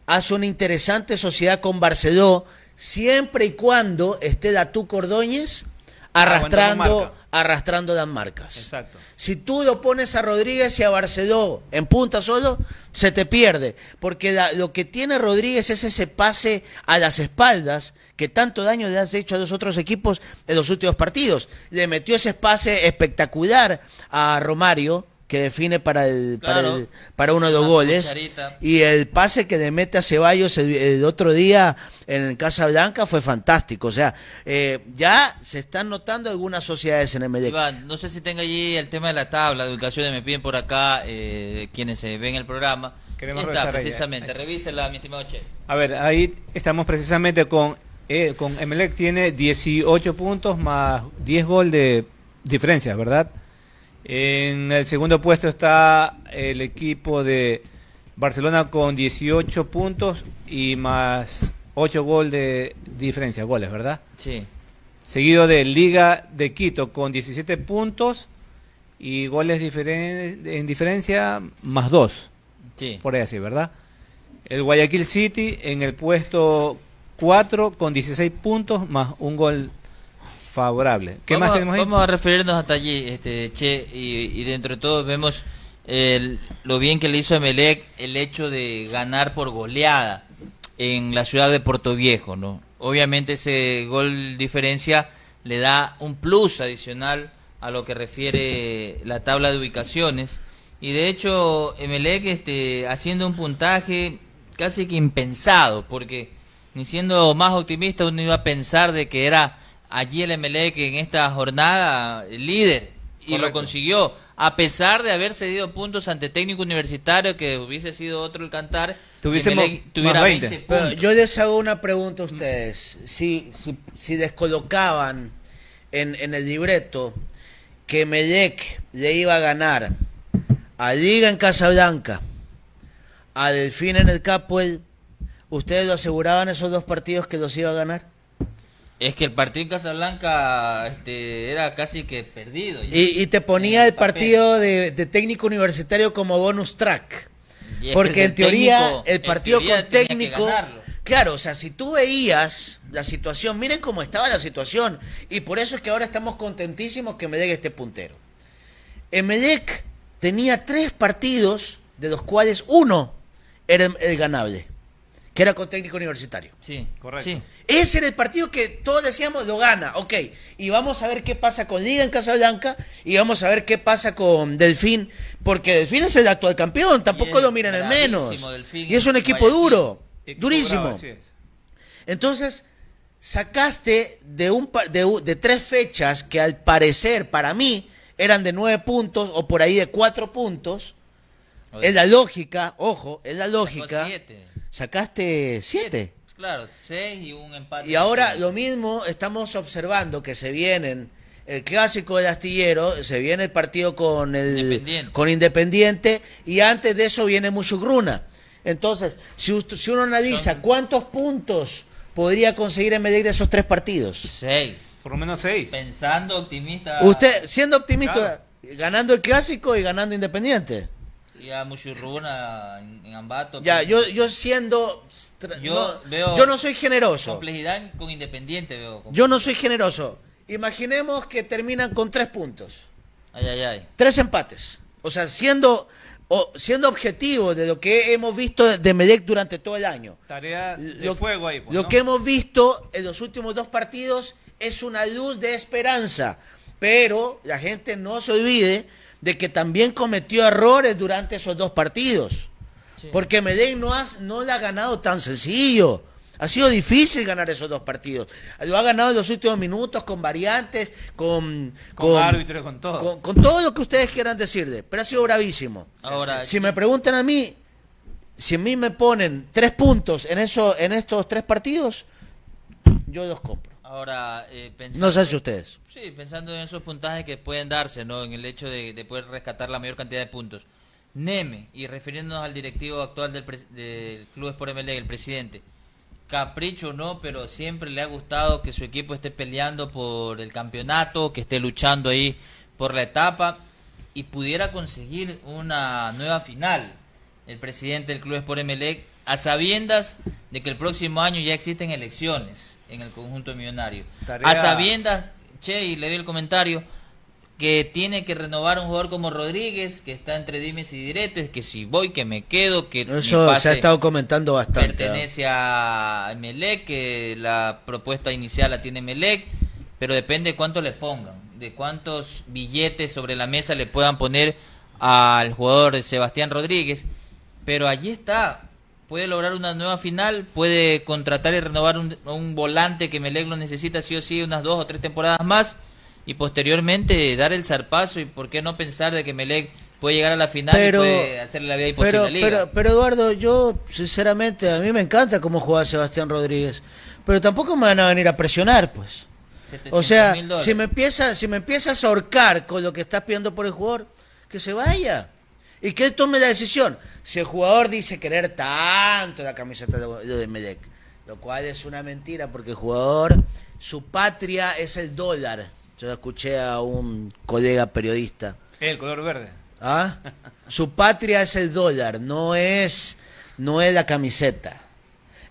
hace una interesante sociedad con Barceló, siempre y cuando esté Datú Cordóñez arrastrando, Aguantando marca. arrastrando las marcas. Exacto. Si tú lo pones a Rodríguez y a Barceló en punta solo, se te pierde. Porque la- lo que tiene Rodríguez es ese pase a las espaldas que tanto daño le has hecho a los otros equipos en los últimos partidos. Le metió ese pase espectacular a Romario que define para el, para, Claro. el- para uno de los Una goles cucharita. y el pase que le mete a Ceballos el, el otro día en Casa Blanca fue fantástico o sea eh, ya se están notando algunas sociedades en MD Iván, no sé si tenga allí el tema de la tabla de ubicaciones, me piden por acá eh, quienes se ven el programa. Queremos está, precisamente, está. revísela, mi estimado Che. A ver, ahí estamos precisamente con eh, con Emelec tiene 18 puntos más 10 gol de diferencia, ¿verdad? En el segundo puesto está el equipo de Barcelona con 18 puntos y más 8 gol de diferencia, goles, ¿verdad? Sí. Seguido de Liga de Quito con 17 puntos y goles diferen- en diferencia más 2. Sí. Por ahí así, ¿verdad? El Guayaquil City en el puesto 4 con 16 puntos más un gol favorable. ¿Qué vamos, más tenemos ahí? Vamos a referirnos hasta allí, este, Che, y, y dentro de todo vemos el- lo bien que le hizo a Emelec el hecho de ganar por goleada en la ciudad de Puerto Viejo, ¿no? Obviamente ese gol diferencia le da un plus adicional a lo que refiere la tabla de ubicaciones y de hecho Emelec este, haciendo un puntaje casi que impensado porque ni siendo más optimista uno iba a pensar de que era allí el Emelec en esta jornada el líder y lo consiguió a pesar de haber cedido puntos ante técnico universitario que hubiese sido otro el cantar Tuviésemos tuviera más 20, 20. Pero puntos. yo les hago una pregunta a ustedes. Si, si, si descolocaban en, en el libreto que Melec le iba a ganar a Liga en Casablanca, a Delfín en el Capuel, ¿ustedes lo aseguraban esos dos partidos que los iba a ganar? Es que el partido en Casablanca este, era casi que perdido. ya. Y, y te ponía el partido de, de técnico universitario como bonus track. Porque que en teoría técnico- el partido teoría con técnico... Claro, o sea, si tú veías la situación, miren cómo estaba la situación. Y por eso es que ahora estamos contentísimos que Medec esté puntero. Emelec tenía tres partidos, de los cuales uno era el ganable, que era con técnico universitario. Sí, Correcto. sí. Ese era el partido que todos decíamos lo gana, ok. Y vamos a ver qué pasa con Liga en Casablanca y vamos a ver qué pasa con Delfín, porque Delfín es el actual campeón, tampoco lo miran en menos. Delfín Y es un equipo duro, Equipo durísimo. bravo, así es. Entonces, sacaste de, un, de, de tres fechas que al parecer para mí eran de nueve puntos o por ahí de cuatro puntos. Es la lógica, ojo, es la sacó lógica. siete. Sacaste siete. Claro, seis y un empate. Y ahora lo mismo estamos observando que se vienen el clásico del astillero, se viene el partido con el Independiente. con Independiente y antes de eso viene Muchugruna. Entonces, si, si uno analiza cuántos puntos podría conseguir Emelec de esos tres partidos. Seis. Por lo menos 6. Pensando optimista. Usted, siendo optimista, Claro. ganando el clásico y ganando Independiente. Y a Muchurruna en, en Ambato. Ya, pues, yo, yo siendo... Yo no, veo yo no soy generoso. Complejidad con Independiente veo. Yo no soy generoso. Imaginemos que terminan con tres puntos. Ay, ay, ay. Tres empates. O sea, siendo, o, siendo objetivo de lo que hemos visto de Medec durante todo el año. Tarea de Lo, fuego ahí. pues, lo ¿no? que hemos visto en los últimos dos partidos es una luz de esperanza. Pero la gente no se olvide de que también cometió errores durante esos dos partidos. Sí. Porque Medellín no, has- no le ha ganado tan sencillo. Ha sido difícil ganar esos dos partidos. Lo ha ganado en los últimos minutos con variantes, con, Con árbitros, con todo. Con, con todo lo que ustedes quieran decirle. Pero ha sido bravísimo. Ahora, Si me preguntan a mí, si a mí me ponen tres puntos en, eso, en estos tres partidos, yo los compro. ahora eh, No sé si ustedes. Sí, pensando en esos puntajes que pueden darse, ¿no? En el hecho de, de poder rescatar la mayor cantidad de puntos. Neme, y refiriéndonos al directivo actual del, del Club Sport MLE, el presidente, capricho no, pero siempre le ha gustado que su equipo esté peleando por el campeonato, que esté luchando ahí por la etapa y pudiera conseguir una nueva final el presidente del Club Sport Emelec a sabiendas de que el próximo año ya existen elecciones en el conjunto millonario. Tarea- A sabiendas, che, y le doy el comentario, que tiene que renovar un jugador como Rodríguez, que está entre dimes y diretes, que si voy, que me quedo, que Eso se ha estado comentando bastante. ¿ah? pertenece a Melec, que la propuesta inicial la tiene Melec, pero depende de cuánto le pongan, de cuántos billetes sobre la mesa le puedan poner al jugador Sebastián Rodríguez. Pero allí está, puede lograr una nueva final, puede contratar y renovar un, un volante que Melec lo necesita sí o sí unas dos o tres temporadas más y posteriormente dar el zarpazo y por qué no pensar de que Melec puede llegar a la final y puede hacerle la vida imposible pero, a liga. Pero, pero Eduardo, yo sinceramente, a mí me encanta cómo juega Sebastián Rodríguez, pero tampoco me van a venir a presionar, pues. O sea, 700.000 dólares. si me empieza, si me empiezas a ahorcar con lo que estás pidiendo por el jugador, que se vaya. Y que él tome la decisión. Si el jugador dice querer tanto la camiseta de, de Melec, lo cual es una mentira porque el jugador, su patria es el dólar. Yo escuché a un colega periodista. El color verde. ¿Ah? Su patria es el dólar, no es, no es la camiseta.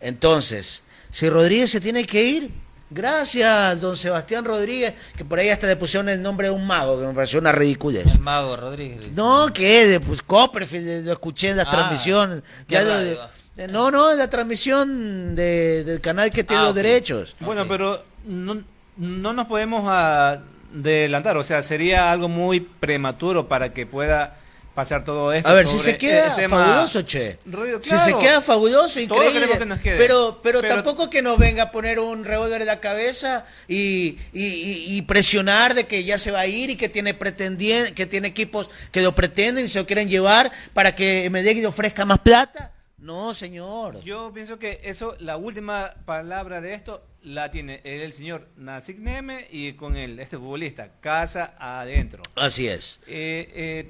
Entonces, si Rodríguez se tiene que ir, gracias, don Sebastián Rodríguez, que por ahí hasta le pusieron el nombre de un mago, que me pareció una ridiculez. El mago Rodríguez. No, que de pues, Copperfield, lo escuché en la Ah, transmisión. ¿qué Ya lo- radio? eh, no, no, en la transmisión de- del canal que tiene Ah, los derechos. Bueno, pero no, no nos podemos adelantar, o sea, sería algo muy prematuro para que pueda pasar todo esto. A ver, si se queda el tema- fabuloso, che. Rodrigo, Si se claro. queda fabuloso, increíble. queremos que nos quede. Pero, pero, Pero- tampoco que nos venga a poner un revólver en la cabeza y, y- y- y presionar de que ya se va a ir y que tiene pretendien- que tiene equipos que lo pretenden y se lo quieren llevar para que Medellín ofrezca más plata. No, señor. Yo pienso que eso, la última palabra de esto la tiene el señor Nasik Neme y con el, este futbolista, casa adentro. Así es. Eh, eh,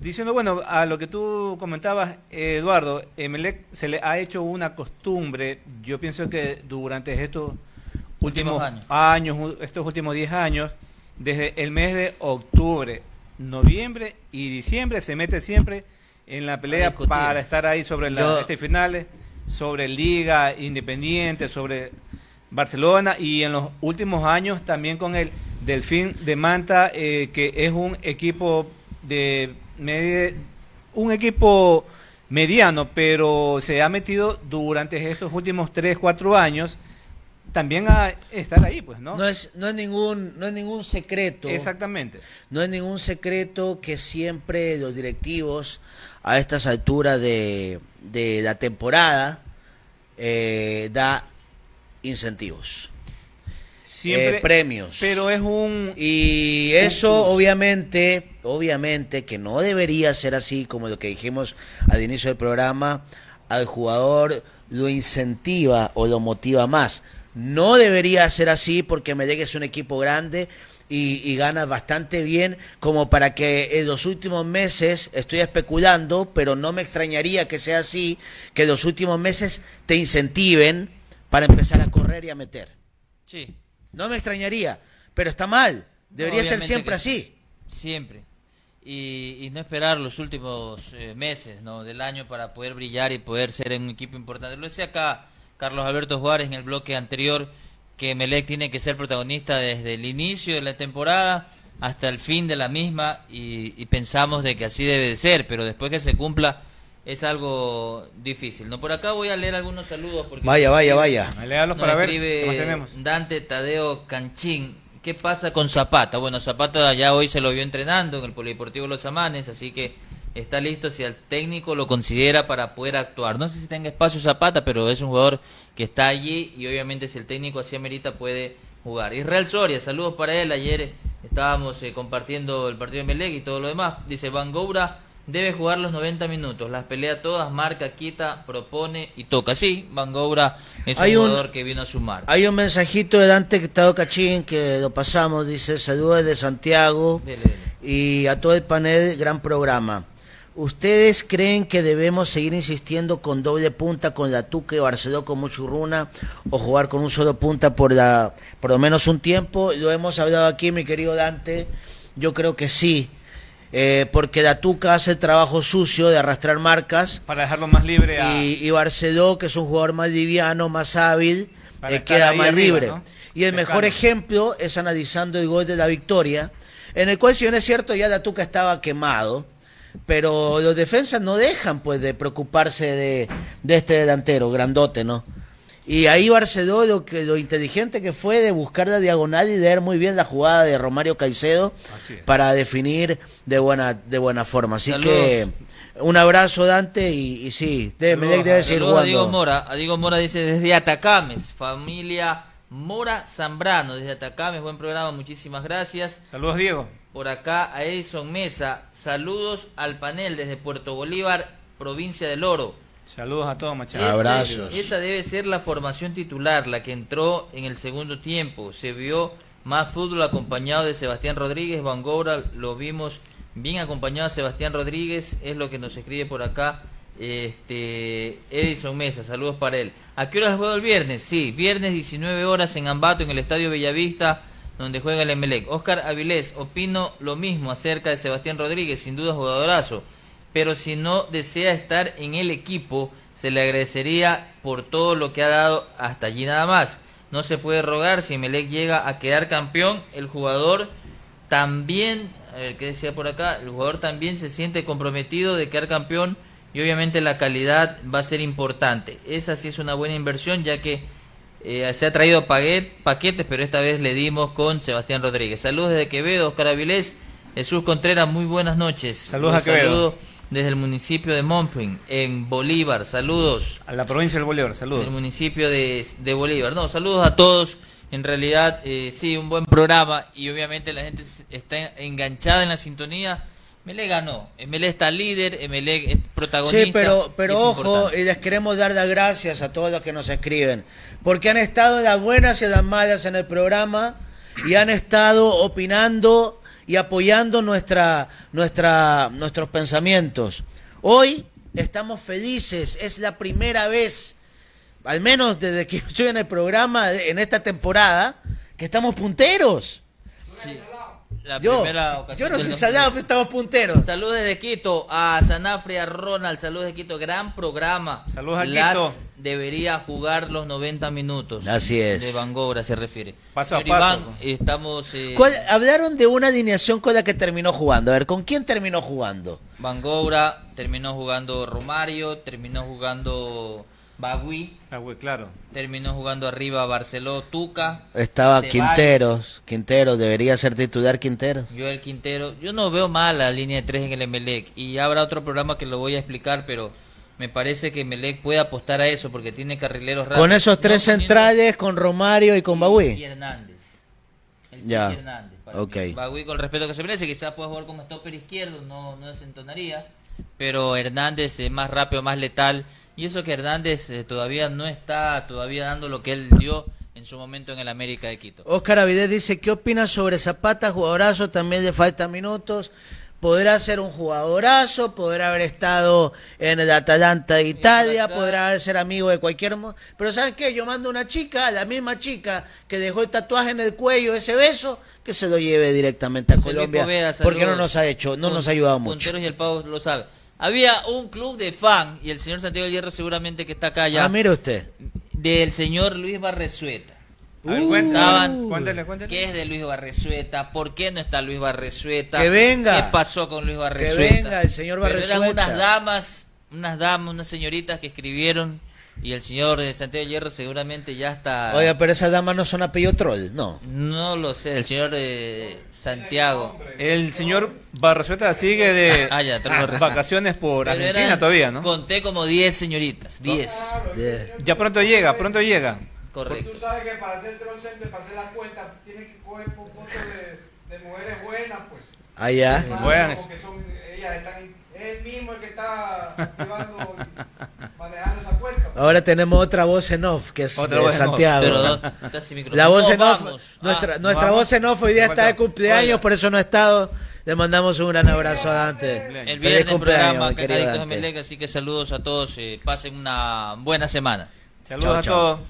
diciendo, bueno, a lo que tú comentabas, Eduardo, Emelec se le ha hecho una costumbre, yo pienso que durante estos últimos, Últimos años. años, estos últimos 10 años, desde el mes de octubre, noviembre y diciembre, se mete siempre en la pelea para estar ahí sobre las este finales, sobre Liga Independiente, sobre Barcelona y en los últimos años también con el Delfín de Manta, eh, que es un equipo de un equipo mediano, pero se ha metido durante estos últimos 3, 4 años también a estar ahí, pues, ¿no? No es, no es ningún, no es ningún secreto. Exactamente. No es ningún secreto que siempre los directivos a estas alturas de, de la temporada eh, da incentivos. Siempre Eh, premios. Pero es un Y eso obviamente, obviamente que no debería ser así como lo que dijimos al inicio del programa, al jugador lo incentiva o lo motiva más. No debería ser así porque Medellín es un equipo grande y, y gana bastante bien como para que en los últimos meses, estoy especulando, pero no me extrañaría que sea así, que en los últimos meses te incentiven para empezar a correr y a meter. Sí. No me extrañaría, pero está mal. Debería ser siempre así. Siempre. Y, y no esperar los últimos eh, meses ¿no? del año para poder brillar y poder ser en un equipo importante. Lo decía acá Carlos Alberto Juárez en el bloque anterior, que Melec tiene que ser protagonista desde el inicio de la temporada hasta el fin de la misma y, y pensamos de que así debe de ser, pero después que se cumpla es algo difícil. No por acá voy a leer algunos saludos porque Vaya, vaya, vaya. Léalos para ver escribe qué más tenemos. Dante Tadeo Canchín. ¿Qué pasa con Zapata? Bueno, Zapata ya hoy se lo vio entrenando en el Polideportivo Los Amanes, así que está listo si el técnico lo considera para poder actuar. No sé si tenga espacio Zapata, pero es un jugador que está allí y obviamente si el técnico así amerita puede jugar. Israel Soria, saludos para él. Ayer estábamos eh, compartiendo el partido de Melec y todo lo demás. Dice Van Goura debe jugar los 90 minutos, las pelea todas, marca, quita, propone y toca. Sí, Van Goura es un Hay un- jugador que vino a sumar. Hay un mensajito de Dante Tado Cachín que lo pasamos, dice saludos de Santiago Dele, dele. y a todo el panel, gran programa. ¿Ustedes creen que debemos seguir insistiendo con doble punta con la y Barceló con Muchurruna o jugar con un solo punta por la por lo menos un tiempo? Lo hemos hablado aquí, mi querido Dante. Yo creo que sí, eh, porque la Tuca hace el trabajo sucio de arrastrar marcas Para dejarlo más libre a... y, y Barceló, que es un jugador más liviano, más hábil, eh, queda más arriba, libre. ¿no? Y el mejor ejemplo es analizando el gol de la victoria, en el cual, si bien es cierto, ya la Tuca estaba quemado, pero los defensas no dejan pues de preocuparse de, de este delantero, grandote, ¿no? Y ahí Barceló lo, que, lo inteligente que fue de buscar la diagonal y leer muy bien la jugada de Romario Caicedo para definir de buena, de buena forma. Así Saludos. que un abrazo Dante y, y sí, debe, Saludos debe a- seguir Saludos a Diego. Mora. A Diego Mora dice desde Atacames, familia Mora Zambrano, desde Atacames, buen programa, muchísimas gracias. Saludos, Diego. Por acá a Edison Mesa, saludos al panel desde Puerto Bolívar, provincia del Oro. Saludos a todos, machado. Ese- Abrazos. Esa debe ser la formación titular, la que entró en el segundo tiempo. Se vio más fútbol acompañado de Sebastián Rodríguez. Van Goura lo vimos bien acompañado a Sebastián Rodríguez. Es lo que nos escribe por acá este Edison Mesa. Saludos para él. ¿A qué hora juega el viernes? Sí, viernes 19 horas en Ambato, en el Estadio Bellavista, donde juega el Emelec. Oscar Avilés, opino lo mismo acerca de Sebastián Rodríguez. Sin duda jugadorazo pero si no desea estar en el equipo, se le agradecería por todo lo que ha dado hasta allí nada más. No se puede rogar si Melec llega a quedar campeón, el jugador también, a ver qué decía por acá, el jugador también se siente comprometido de quedar campeón y obviamente la calidad va a ser importante. Esa sí es una buena inversión ya que eh, se ha traído paquet- paquetes, pero esta vez le dimos con Sebastián Rodríguez. Saludos desde Quevedo, Oscar Avilés, Jesús Contreras, muy buenas noches. Saludos Un a Quevedo. saludo desde el municipio de Montpin, en Bolívar. Saludos. A la provincia del Bolívar, saludos. Del municipio de, de Bolívar. No, saludos a todos. En realidad, eh, sí, un buen programa y obviamente la gente está enganchada en la sintonía. Melé ganó. Melé está líder, Melé es protagonista. Sí, pero, pero ojo, importante. y les queremos dar las gracias a todos los que nos escriben, porque han estado en las buenas y en las malas en el programa y han estado opinando y apoyando nuestra, nuestra, nuestros pensamientos. Hoy estamos felices, es la primera vez, al menos desde que estoy en el programa, en esta temporada, que estamos punteros. La Yo, primera ocasión yo no soy 2000. salado, pero estamos punteros. Saludos desde Quito a Sanafre, a Ronald, saludos de Quito, gran programa. Saludos a Las Quito. debería jugar los 90 minutos. Así es. De Van Gogh se refiere. Paso a paso. Iván, estamos... eh, ¿Cuál- hablaron de una alineación con la que terminó jugando. A ver, ¿con quién terminó jugando? Van Goura, terminó jugando Romario, terminó jugando Bagui, güey, claro. terminó jugando arriba Barceló, Tuca, Estaba Ceballos, Quinteros. Quinteros, debería ser titular Quinteros. Joel Quintero. Yo no veo mal la línea de tres en el Emelec y habrá otro programa que lo voy a explicar, pero me parece que Emelec puede apostar a eso porque tiene carrileros rápidos. Con esos tres No centrales, con Romario y con y Bagui. Hernández. El Ya, Hernández. para ok. mí. Bagui, con el respeto que se merece, quizás pueda jugar como stopper izquierdo, no, no desentonaría. Pero Hernández es más rápido, más letal. Y eso que Hernández eh, todavía no está todavía dando lo que él dio en su momento en el América de Quito. Oscar Avidez dice, ¿qué opinas sobre Zapata? Jugadorazo, también le faltan minutos. Podrá ser un jugadorazo, podrá haber estado en el Atalanta de Italia, podrá haber ser amigo de cualquier... Pero ¿saben qué? Yo mando una chica, la misma chica que dejó el tatuaje en el cuello, ese beso, que se lo lleve directamente a José Colombia, Poveda, porque no nos ha hecho, no Pun- nos ha ayudado mucho. Punteros y el Pavo lo sabe. Había un club de fan, y el señor Santiago Hierro seguramente que está acá ya, Ah, mire usted. del señor Luis Barresueta. A ver, cuéntale, cuéntale, cuéntale. ¿Qué es de Luis Barresueta? ¿Por qué no está Luis Barresueta? Que venga. ¿Qué pasó con Luis Barresueta? venga el señor Pero Barresueta. eran unas damas, unas damas, unas señoritas que escribieron y el señor de Santiago Hierro seguramente ya está... Oiga, pero esas damas no son apellido troll, no. No lo sé, el señor de Santiago. El señor Barresueta sigue de Ah, ya, vacaciones por Pero Argentina eran- todavía, ¿no? Conté como 10 señoritas, 10. Ya pronto llega, pronto llega. Correcto. Tú sabes que para hacer Troll Center, para hacer la cuenta, tienes que coger fotos de, de mujeres buenas, pues. Allá. Buenas. Porque son, ellas están, es el mismo el que está llevando, manejando esa cuenta. Ahora tenemos otra voz en off, que es Otra de voz en off. Santiago. Pero. La voz en off, vamos. nuestra, Ah, nuestra vamos. voz en off hoy día está de cumpleaños, Oiga. por eso no ha estado. Le mandamos un gran abrazo a Dante. El Feliz viernes cumpleaños, programa así que saludos a todos, eh, pasen una buena semana. Saludos a todos.